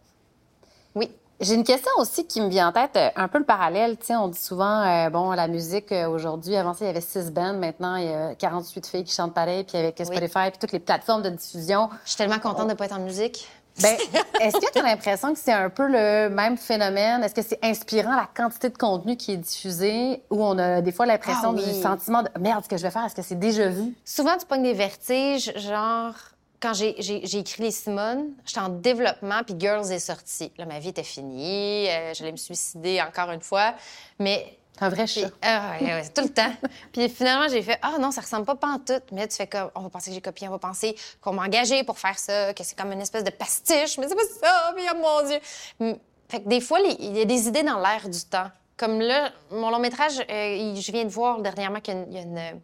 Oui.
J'ai une question aussi qui me vient en tête, euh, un peu le parallèle. Tu sais, on dit souvent, euh, bon, la musique euh, aujourd'hui, avant ça, il y avait six bands, maintenant il y a 48 filles qui chantent pareil, puis avec Spotify, puis toutes les plateformes de diffusion.
Je suis tellement contente de ne pas être en musique.
Ben, est-ce que tu as l'impression que c'est un peu le même phénomène? Est-ce que c'est inspirant la quantité de contenu qui est diffusé ou on a des fois l'impression ah du sentiment de merde, ce que je vais faire, est-ce que c'est déjà vu?
Souvent, tu pognes des vertiges, genre quand j'ai écrit Les Simone, j'étais en développement, puis Girls est sorti. Là, ma vie était finie, euh, j'allais me suicider encore une fois, mais...
Un vrai chat.
Ah, tout le temps. puis finalement, j'ai fait « Ah non, ça ressemble pas tout. Mais tu fais comme « On va penser que j'ai copié, on va penser qu'on m'a engagé pour faire ça, que c'est comme une espèce de pastiche. Mais c'est pas ça, mais oh mon Dieu! » Fait que des fois, il y a des idées dans l'air du temps. Comme là, mon long métrage, euh, je viens de voir dernièrement qu'il y a une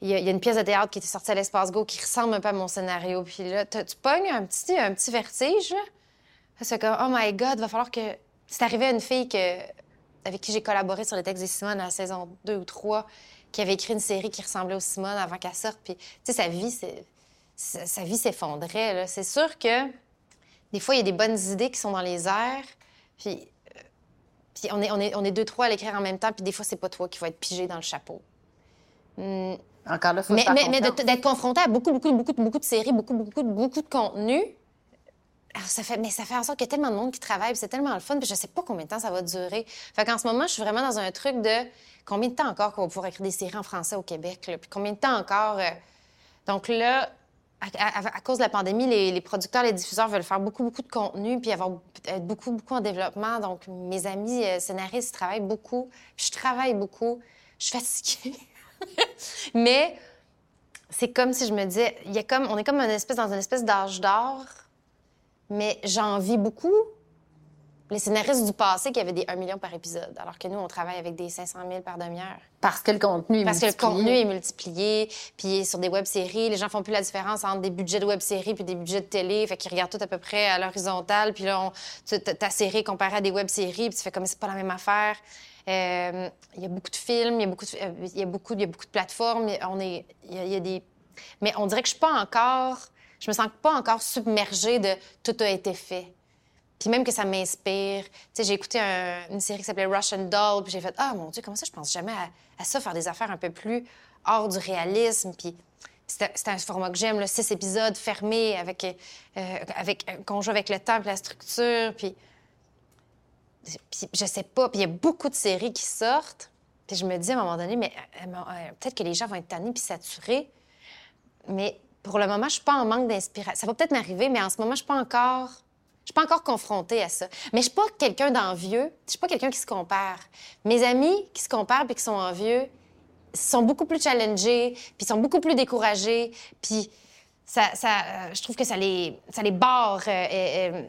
il y, a, une pièce de théâtre qui était sortie à l'Espace Go qui ressemble un peu à mon scénario. Puis là, tu pognes un petit, un petit vertige. C'est comme, oh my God, va falloir que. C'est arrivé à une fille avec qui j'ai collaboré sur les textes de Simone à la saison 2 ou 3, qui avait écrit une série qui ressemblait au Simone avant qu'elle sorte. Puis, tu sais, sa vie, sa vie s'effondrait. C'est sûr que des fois, il y a des bonnes idées qui sont dans les airs, puis, euh, on, est, on, est, deux, trois à l'écrire en même temps, puis des fois, c'est pas toi qui vas être pigé dans le chapeau.
Hmm. Encore là, faut
Mais, mais, mais d'être confronté à beaucoup, beaucoup, beaucoup, beaucoup de séries, beaucoup, beaucoup, beaucoup de contenu, alors, ça fait, mais ça fait en sorte qu'il y a tellement de monde qui travaille, c'est tellement le fun, puis je sais pas combien de temps ça va durer. Fait qu'en ce moment, je suis vraiment dans un truc de combien de temps encore qu'on va pouvoir écrire des séries en français au Québec, puis combien de temps encore. Euh, donc là, à, cause de la pandémie, les, producteurs, les diffuseurs veulent faire beaucoup, beaucoup de contenu puis avoir être beaucoup, beaucoup en développement. Donc, mes amis euh, scénaristes travaillent beaucoup. je travaille beaucoup. Je suis fatiguée. Mais c'est comme si je me disais, il y a comme, on est comme une espèce, dans une espèce d'âge d'or, mais j'en vis beaucoup les scénaristes du passé qui avaient des 1 million par épisode, alors que nous, on travaille avec des 500 000 par demi-heure.
Parce que le contenu est
Parce
multiplié.
Que le contenu est multiplié. Puis sur des web-séries, les gens font plus la différence entre des budgets de web-séries puis des budgets de télé. Fait qu'ils regardent tout à peu près à l'horizontale. Puis là, ta série comparée à des web-séries, puis tu fais comme c'est pas la même affaire. Euh, il y a beaucoup de films, il y a beaucoup de, euh, y y a beaucoup de plateformes. On est, y, a, des... Mais on dirait que je suis pas encore... Je me sens pas encore submergée de tout a été fait. Puis même que ça m'inspire. Tu sais, j'ai écouté une série qui s'appelait Russian Doll, puis j'ai fait Ah, mon Dieu, comment ça, je pense jamais à, ça, faire des affaires un peu plus hors du réalisme. Puis c'était un format que j'aime, six épisodes fermés avec, euh, avec, qu'on joue avec le temps la structure. Puis, puis je sais pas. Puis il y a beaucoup de séries qui sortent. Puis je me dis à un moment donné, mais euh, euh, peut-être que les gens vont être tannés puis saturés. Mais pour le moment, je suis pas en manque d'inspiration. Ça va peut-être m'arriver, mais en ce moment, je suis pas encore je suis pas encore confrontée à ça. Mais je suis pas quelqu'un d'envieux. Je suis pas quelqu'un qui se compare. Mes amis qui se comparent et qui sont envieux sont beaucoup plus challengés, puis sont beaucoup plus découragés, puis ça, ça je trouve que ça les, ça les barre euh, euh,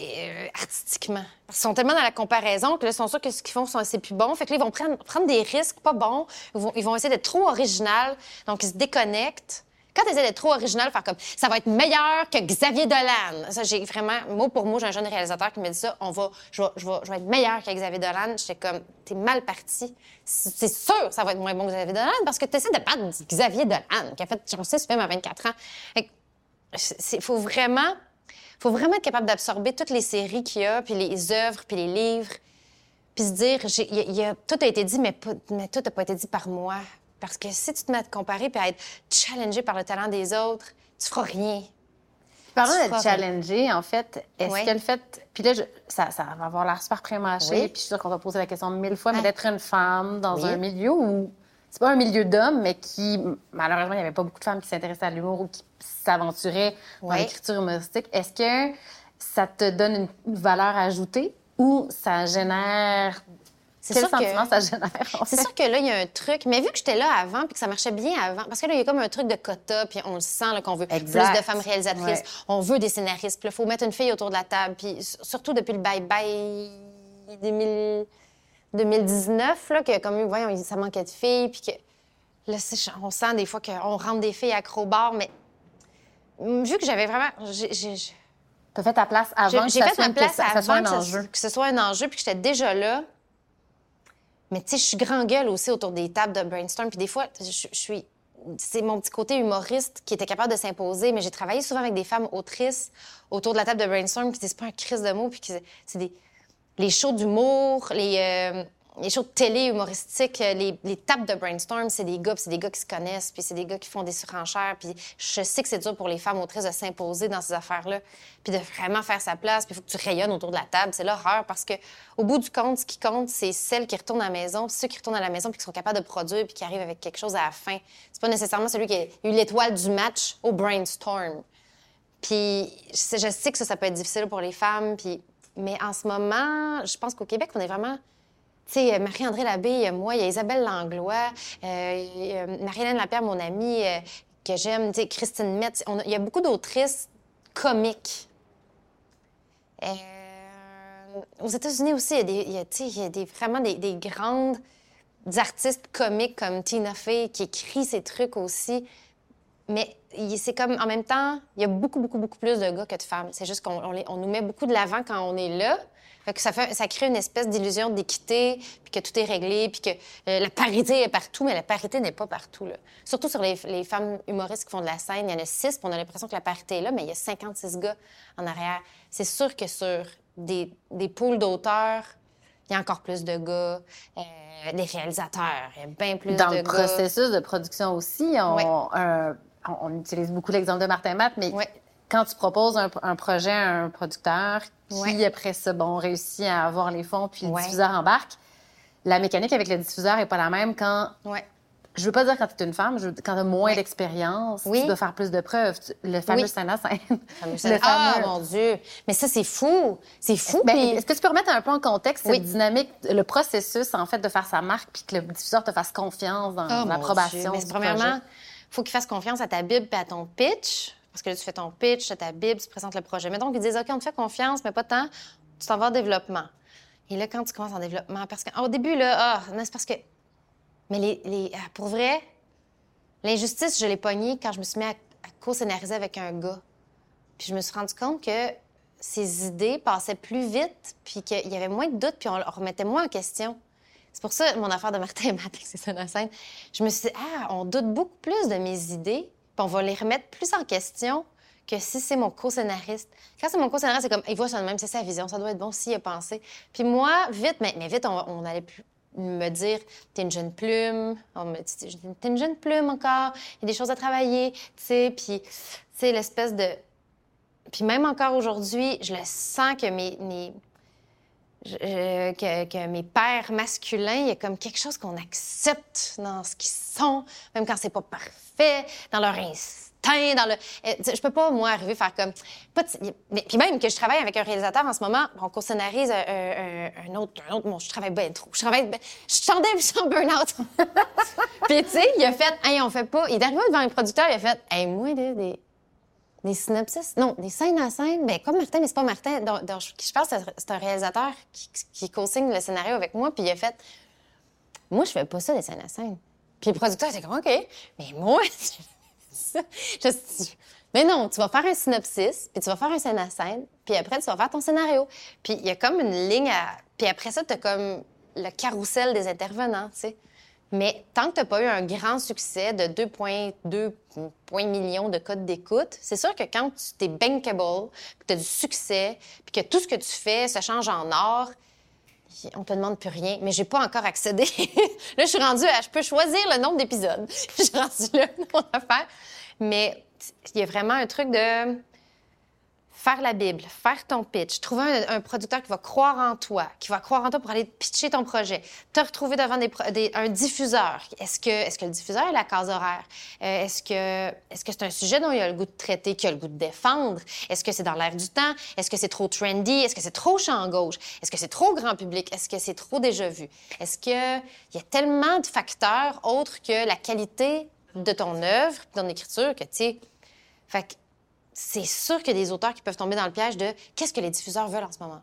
euh, artistiquement. Parce qu'ils sont tellement dans la comparaison que là, ils sont sûrs que ce qu'ils font, c'est plus bon. Fait que là, ils vont prendre, prendre des risques pas bons. Ils vont, ils vont essayer d'être trop original. Donc, ils se déconnectent. Quand essaies d'être trop original, faire comme ça va être meilleur que Xavier Dolan. Ça, j'ai vraiment, mot pour mot, j'ai un jeune réalisateur qui me dit ça. On va, je vais, je vais, je vais être meilleur que Xavier Dolan. J'étais comme, t'es mal parti. C'est sûr ça va être moins bon que Xavier Dolan parce que tu essaies de battre Xavier Dolan, qui a fait, je sais, ce film à 24 ans. Il faut vraiment, faut vraiment être capable d'absorber toutes les séries qu'il y a, puis les œuvres, puis les livres, puis se dire, y a, tout a été dit, mais, mais tout n'a pas été dit par moi. Parce que si tu te mets à te comparer et à être challengé par le talent des autres, tu feras rien.
Parlant d'être challengé, en fait, est-ce que le fait. Puis là, ça, va avoir l'air super prémâché, puis je suis sûre qu'on va poser la question mille fois, mais d'être une femme dans un milieu où. C'est pas un milieu d'hommes, mais qui, malheureusement, il n'y avait pas beaucoup de femmes qui s'intéressaient à l'humour ou qui s'aventuraient dans l'écriture humoristique. Est-ce que ça te donne une valeur ajoutée ou ça génère c'est sûr sentiment que... ça génère?
C'est sûr que là, il y a un truc. Mais vu que j'étais là avant puis que ça marchait bien avant, parce que là, il y a comme un truc de quota, puis on le sent qu'on veut plus de femmes réalisatrices, on veut des scénaristes. Puis il faut mettre une fille autour de la table. Puis surtout depuis le bye-bye 2019, là, que comme, voyons, ça manquait de filles, puis que là, on sent des fois qu'on rentre des filles acrobates, mais vu que j'avais vraiment...
Tu as fait ta place avant que,
fait
ma
place
ça,
avant
soit un
enjeu. que ce soit un enjeu, puis que j'étais déjà là. Mais tu sais, je suis grand gueule aussi autour des tables de brainstorm. Puis des fois, je, suis c'est mon petit côté humoriste qui était capable de s'imposer, mais j'ai travaillé souvent avec des femmes autrices autour de la table de brainstorm qui c'est pas un crise de mots, puis c'est des les shows d'humour, les euh, les shows de télé humoristiques, euh, les, les tables de brainstorm, c'est des gars, c'est des gars qui se connaissent, puis c'est des gars qui font des surenchères, puis je sais que c'est dur pour les femmes autrices de s'imposer dans ces affaires-là, puis de vraiment faire sa place, puis il faut que tu rayonnes autour de la table. C'est l'horreur parce que au bout du compte, ce qui compte, c'est celles qui retournent à la maison, ceux qui retournent à la maison puis qui sont capables de produire puis qui arrivent avec quelque chose à la fin. C'est pas nécessairement celui qui a eu l'étoile du match au brainstorm. Puis je sais que ça, ça peut être difficile pour les femmes, puis mais en ce moment, je pense qu'au Québec, on est vraiment tu sais, Marie-André Labbé, il y a moi, il y a Isabelle Langlois, euh, Marie-Hélène Lapierre, mon amie euh, que j'aime, tu sais, Christine Metz. il y a beaucoup d'autrices comiques. Euh, aux États-Unis aussi, il y a, des, y a, vraiment des, grandes artistes comiques comme Tina Fey qui écrit ces trucs aussi. Mais c'est comme, en même temps, il y a beaucoup, beaucoup, beaucoup plus de gars que de femmes. C'est juste qu'on on, nous met beaucoup de l'avant quand on est là. Fait que ça, fait, ça crée une espèce d'illusion d'équité, puis que tout est réglé, puis que euh, la parité est partout, mais la parité n'est pas partout. Là. Surtout sur les, les, femmes humoristes qui font de la scène, il y en a six, puis on a l'impression que la parité est là, mais il y a 56 gars en arrière. C'est sûr que sur des, des poules d'auteurs, il y a encore plus de gars, euh, des réalisateurs, il y a bien plus
Dans
de
gars. Dans le processus de production aussi, on, on, utilise beaucoup l'exemple de Martin Matt, mais quand tu proposes un, projet à un producteur qui, après ça, bon, réussit à avoir les fonds, puis le diffuseur embarque, la mécanique avec le diffuseur n'est pas la même quand. Je veux pas dire quand tu es une femme, je quand tu as moins d'expérience, tu dois faire plus de preuves. Le fameux scène à scène.
Ah, mon Dieu! Mais ça, c'est fou! C'est fou!
Ben, est-ce que tu peux remettre un peu en contexte cette dynamique, le processus, en fait, de faire sa marque, puis que le diffuseur te fasse confiance dans oh, l'approbation?
Premièrement, il faut qu'il fasse confiance à ta Bible et à ton pitch. Parce que là, tu fais ton pitch, tu ta Bible, tu présentes le projet. Mais donc, ils disent, OK, on te fait confiance, mais pas tant, tu t'en vas en développement. Et là, quand tu commences en développement, parce qu'au début, là, ah, c'est parce que. Mais les, ah, pour vrai, l'injustice, je l'ai pognée quand je me suis mis à, co-scénariser avec un gars. Puis je me suis rendu compte que ses idées passaient plus vite, puis qu'il y avait moins de doutes, puis on, remettait moins en question. C'est pour ça, mon affaire de Martin et c'est ça la scène. Je me suis dit, ah, on doute beaucoup plus de mes idées, puis on va les remettre plus en question que si c'est mon co-scénariste. Quand c'est mon co-scénariste, c'est comme, il voit ça de même, c'est sa vision, ça doit être bon s'il a pensé. Puis moi, vite, mais, vite, on, allait plus me dire, t'es une jeune plume, t'es une jeune plume encore, il y a des choses à travailler, tu sais, puis, c'est l'espèce de... Puis même encore aujourd'hui, je le sens que mes que, mes pères masculins, il y a comme quelque chose qu'on accepte dans ce qu'ils sont, même quand c'est pas parfait, dans leur instinct, dans le. Euh, je peux pas, moi, arriver à faire comme. Puis même que je travaille avec un réalisateur en ce moment, on co-scénarise un, autre, un autre. Bon, je travaille bien trop. Je travaille. Je suis en burn-out. Puis, tu sais, il a fait. Hey, on fait pas. Il est arrivé devant un producteur, il a fait. Hey, moi, des des synopsis? Non, des scènes à scène. Bien, comme Martin, mais c'est pas Martin. Donc, je pense c'est un réalisateur qui, co-signe le scénario avec moi, puis il a fait Moi, je fais pas ça, des scènes à scène. Puis le producteur était comme OK, mais moi, ça. mais non, tu vas faire un synopsis, puis tu vas faire un scène à scène, puis après, tu vas faire ton scénario. Puis il y a comme une ligne à. Puis après ça, tu as comme le carrousel des intervenants, tu sais. Mais tant que tu n'as pas eu un grand succès de 2,2 millions de codes d'écoute, c'est sûr que quand tu es bankable, que tu as du succès, puis que tout ce que tu fais se change en or, on te demande plus rien. Mais j'ai pas encore accédé. là, je suis rendue à... Je peux choisir le nombre d'épisodes. je suis rendue là, mon affaire. Mais il y a vraiment un truc de faire la Bible, faire ton pitch, trouver un, producteur qui va croire en toi, qui va croire en toi pour aller pitcher ton projet, te retrouver devant un diffuseur. Est-ce que, est que le diffuseur est la case horaire? Euh, est-ce que est-ce que c'est un sujet dont il a le goût de traiter, qu'il a le goût de défendre? Est-ce que c'est dans l'air du temps? Est-ce que c'est trop trendy? Est-ce que c'est trop champ gauche? Est-ce que c'est trop grand public? Est-ce que c'est trop déjà vu? Est-ce qu'il y a tellement de facteurs autres que la qualité de ton œuvre, de ton écriture, que tu sais... c'est sûr qu'il y a des auteurs qui peuvent tomber dans le piège de qu'est-ce que les diffuseurs veulent en ce moment?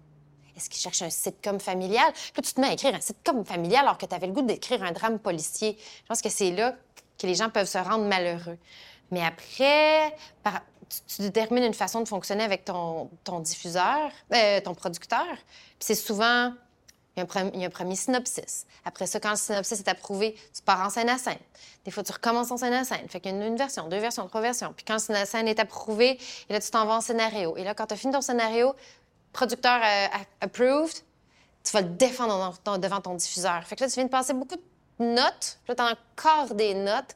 Est-ce qu'ils cherchent un sitcom familial? Puis tu te mets à écrire un sitcom familial alors que tu avais le goût d'écrire un drame policier. Je pense que c'est là que les gens peuvent se rendre malheureux. Mais après, tu, détermines une façon de fonctionner avec ton, diffuseur, euh, ton producteur. Puis c'est souvent il y, a un premier synopsis. Après ça, quand le synopsis est approuvé, tu pars en scène à scène. Des fois, tu recommences en scène à scène. Fait qu'il y a une, version, deux versions, trois versions. Puis quand le scène à scène est approuvé, et là, tu t'en vas en scénario. Et là, quand tu as fini ton scénario, producteur euh, approved, tu vas le défendre devant ton diffuseur. Fait que là, tu viens de passer beaucoup de notes. Puis là, tu as encore des notes.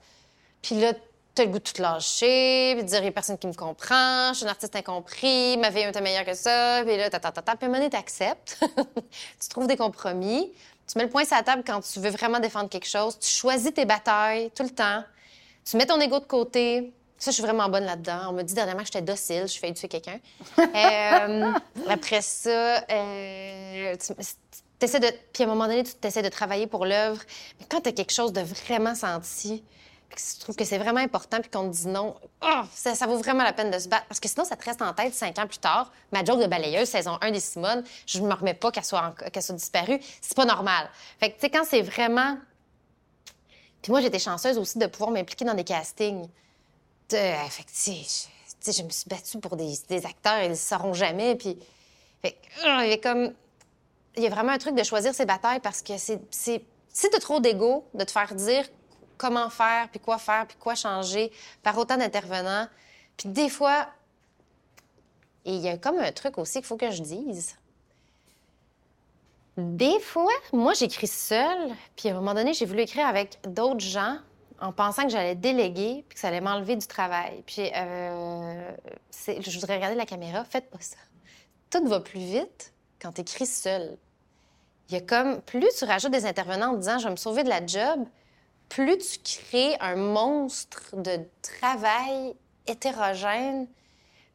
Puis là, t'as le goût de tout lâcher, puis de dire, il n'y a personne qui me comprend, je suis un artiste incompris, ma vie est meilleure que ça, puis là, ta, ta, ta, ta. Puis à un moment donné, t'acceptes, tu trouves des compromis, tu mets le point sur la table quand tu veux vraiment défendre quelque chose, tu choisis tes batailles tout le temps, tu mets ton ego de côté. Ça, je suis vraiment bonne là-dedans. On m'a dit dernièrement que j'étais docile, je fais tuer quelqu'un. euh, après ça, euh, tu, essaies de... Puis à un moment donné, tu essaies de travailler pour l'œuvre. Mais quand tu as quelque chose de vraiment senti, je trouve que c'est vraiment important, puis qu'on te dit non, oh, ça, vaut vraiment la peine de se battre. Parce que sinon, ça te reste en tête cinq ans plus tard. Ma joke de balayeuse, saison 1 des Simone, je me remets pas qu'elle soit, qu'elle soit disparue. C'est pas normal. Fait que, tu sais, quand c'est vraiment Puis moi, j'étais chanceuse aussi de pouvoir m'impliquer dans des castings. De... Fait que, je me suis battue pour des, acteurs, ils ne sauront jamais. Puis, fait, il y a comme. Il y a vraiment un truc de choisir ses batailles parce que c'est. Si tu trop d'ego, de te faire dire comment faire, puis quoi faire, puis quoi changer par autant d'intervenants. Puis des fois, et il y a comme un truc aussi qu'il faut que je dise. Des fois, moi, j'écris seule, puis à un moment donné, j'ai voulu écrire avec d'autres gens en pensant que j'allais déléguer puis que ça allait m'enlever du travail. Puis, euh, je voudrais regarder la caméra. Faites pas ça. Tout va plus vite quand tu écris seul. Il y a comme, plus tu rajoutes des intervenants en disant, je vais me sauver de la job, plus tu crées un monstre de travail hétérogène.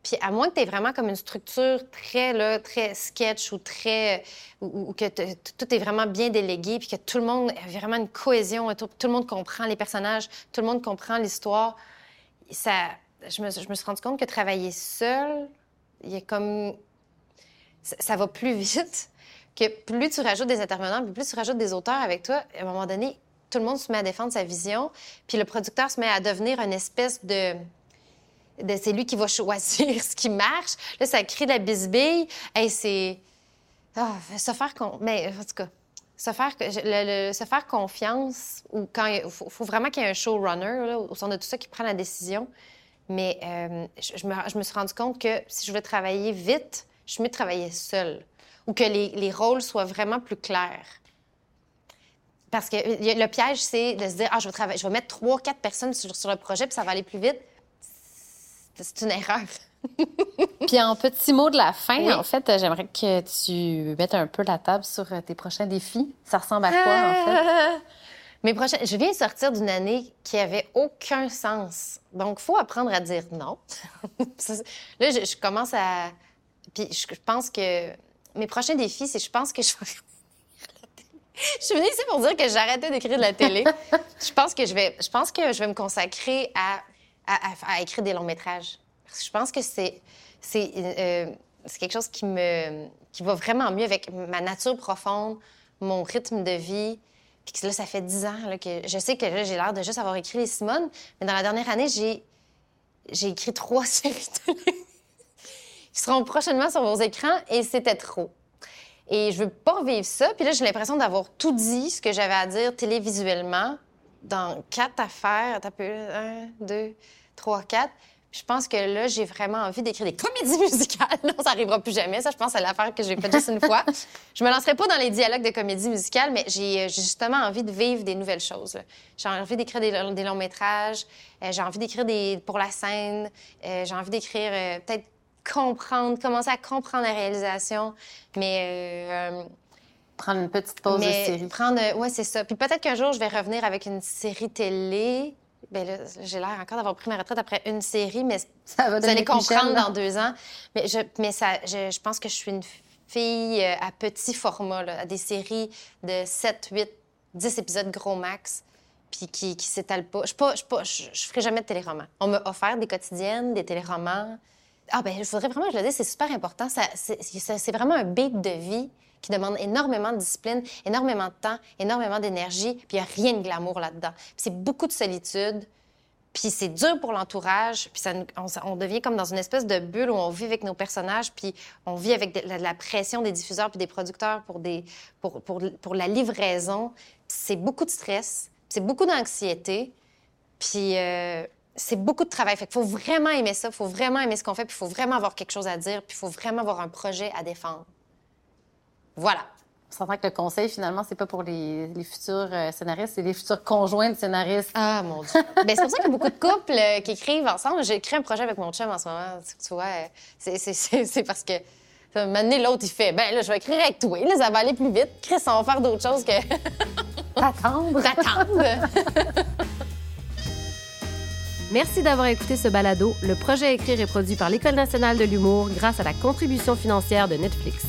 Puis à moins que tu aies vraiment comme une structure très, très sketch ou très. ou, que tout est vraiment bien délégué, puis que tout le monde a vraiment une cohésion, tout, tout le monde comprend les personnages, tout le monde comprend l'histoire. Ça, je me, suis rendu compte que travailler seul, il y comme. Ça, ça va plus vite que plus tu rajoutes des intervenants, plus tu rajoutes des auteurs avec toi, à un moment donné, tout le monde se met à défendre sa vision, puis le producteur se met à devenir une espèce de... c'est lui qui va choisir ce qui marche. Là, ça crée de la bisbille. et c'est... Ah, se faire... Con... Mais en tout cas, se faire, se faire confiance, ou quand il faut, vraiment qu'il y ait un showrunner au sein de tout ça qui prend la décision. Mais euh, je, me, suis rendu compte que si je veux travailler vite, je suis mieux travailler seule ou que les rôles soient vraiment plus clairs. Parce que le piège, c'est de se dire, ah, je vais, je vais mettre trois, quatre personnes sur, sur, le projet, puis ça va aller plus vite. C'est une erreur.
puis en petit mot de la fin, en fait, j'aimerais que tu mettes un peu la table sur tes prochains défis. Ça ressemble à quoi, en fait?
Mes prochains... Je viens de sortir d'une année qui avait aucun sens. Donc, il faut apprendre à dire non. Là, je, commence à... Puis je pense que mes prochains défis, c'est je pense que je vais je suis venue ici pour dire que j'arrêtais d'écrire de la télé. je pense que je vais, je pense que je vais me consacrer à, à, écrire des longs métrages. Parce que je pense que c'est, c'est, euh, c'est quelque chose qui me, qui va vraiment mieux avec ma nature profonde, mon rythme de vie. Puis là, ça fait dix ans là, que je sais que là, j'ai l'air de juste avoir écrit les Simone, mais dans la dernière année, j'ai, j'ai écrit trois séries télé qui seront prochainement sur vos écrans et c'était trop. Et je veux pas vivre ça. Puis là, j'ai l'impression d'avoir tout dit ce que j'avais à dire télévisuellement dans quatre affaires. T'as peu un, deux, trois, quatre. Je pense que là, j'ai vraiment envie d'écrire des comédies musicales. non, ça arrivera plus jamais. Ça, je pense, c'est l'affaire que j'ai faite juste une fois. Je me lancerai pas dans les dialogues de comédies musicales, mais j'ai justement envie de vivre des nouvelles choses. J'ai envie d'écrire des, longs métrages. Euh, j'ai envie d'écrire pour la scène. Euh, j'ai envie d'écrire euh, peut-être comprendre, commencer à comprendre la réalisation. Mais.
Euh, prendre une petite pause de série.
Prendre, ouais, c'est ça. Puis peut-être qu'un jour, je vais revenir avec une série télé. Bien là, j'ai l'air encore d'avoir pris ma retraite après une série, mais ça va vous allez comprendre dans deux ans. Mais, je, mais ça, je, je, pense que je suis une fille euh, à petit format, là, à des séries de 7, 8, 10 épisodes gros max, puis qui, qui s'étalent pas. Je ne je, je, je ferai jamais de téléroman. On m'a offert des quotidiennes, des téléromans. Ah ben, je voudrais vraiment je le dise, c'est super important. C'est vraiment un beat de vie qui demande énormément de discipline, énormément de temps, énormément d'énergie, puis il n'y a rien de glamour là-dedans. C'est beaucoup de solitude, puis c'est dur pour l'entourage, puis ça, on, devient comme dans une espèce de bulle où on vit avec nos personnages, puis on vit avec la, pression des diffuseurs puis des producteurs pour la livraison. C'est beaucoup de stress, c'est beaucoup d'anxiété, puis... Euh, c'est beaucoup de travail. Fait qu'il faut vraiment aimer ça, il faut vraiment aimer ce qu'on fait, puis il faut vraiment avoir quelque chose à dire, puis il faut vraiment avoir un projet à défendre. Voilà.
On s'entend que le conseil, finalement, c'est pas pour les, futurs euh, scénaristes, c'est les futurs conjoints de scénaristes.
Ah, mon Dieu. ben, c'est pour ça qu'il y a beaucoup de couples euh, qui écrivent ensemble. J'ai écrit un projet avec mon chum en ce moment. Tu vois, euh, c'est parce que. Maintenant, l'autre, il fait Ben là, je vais écrire avec toi. Là, ça va aller plus vite. Chris, on va faire d'autres choses que.
T'attendre.
T'attendre.
Merci d'avoir écouté ce balado. Le projet Écrire est produit par l'École nationale de l'humour grâce à la contribution financière de Netflix.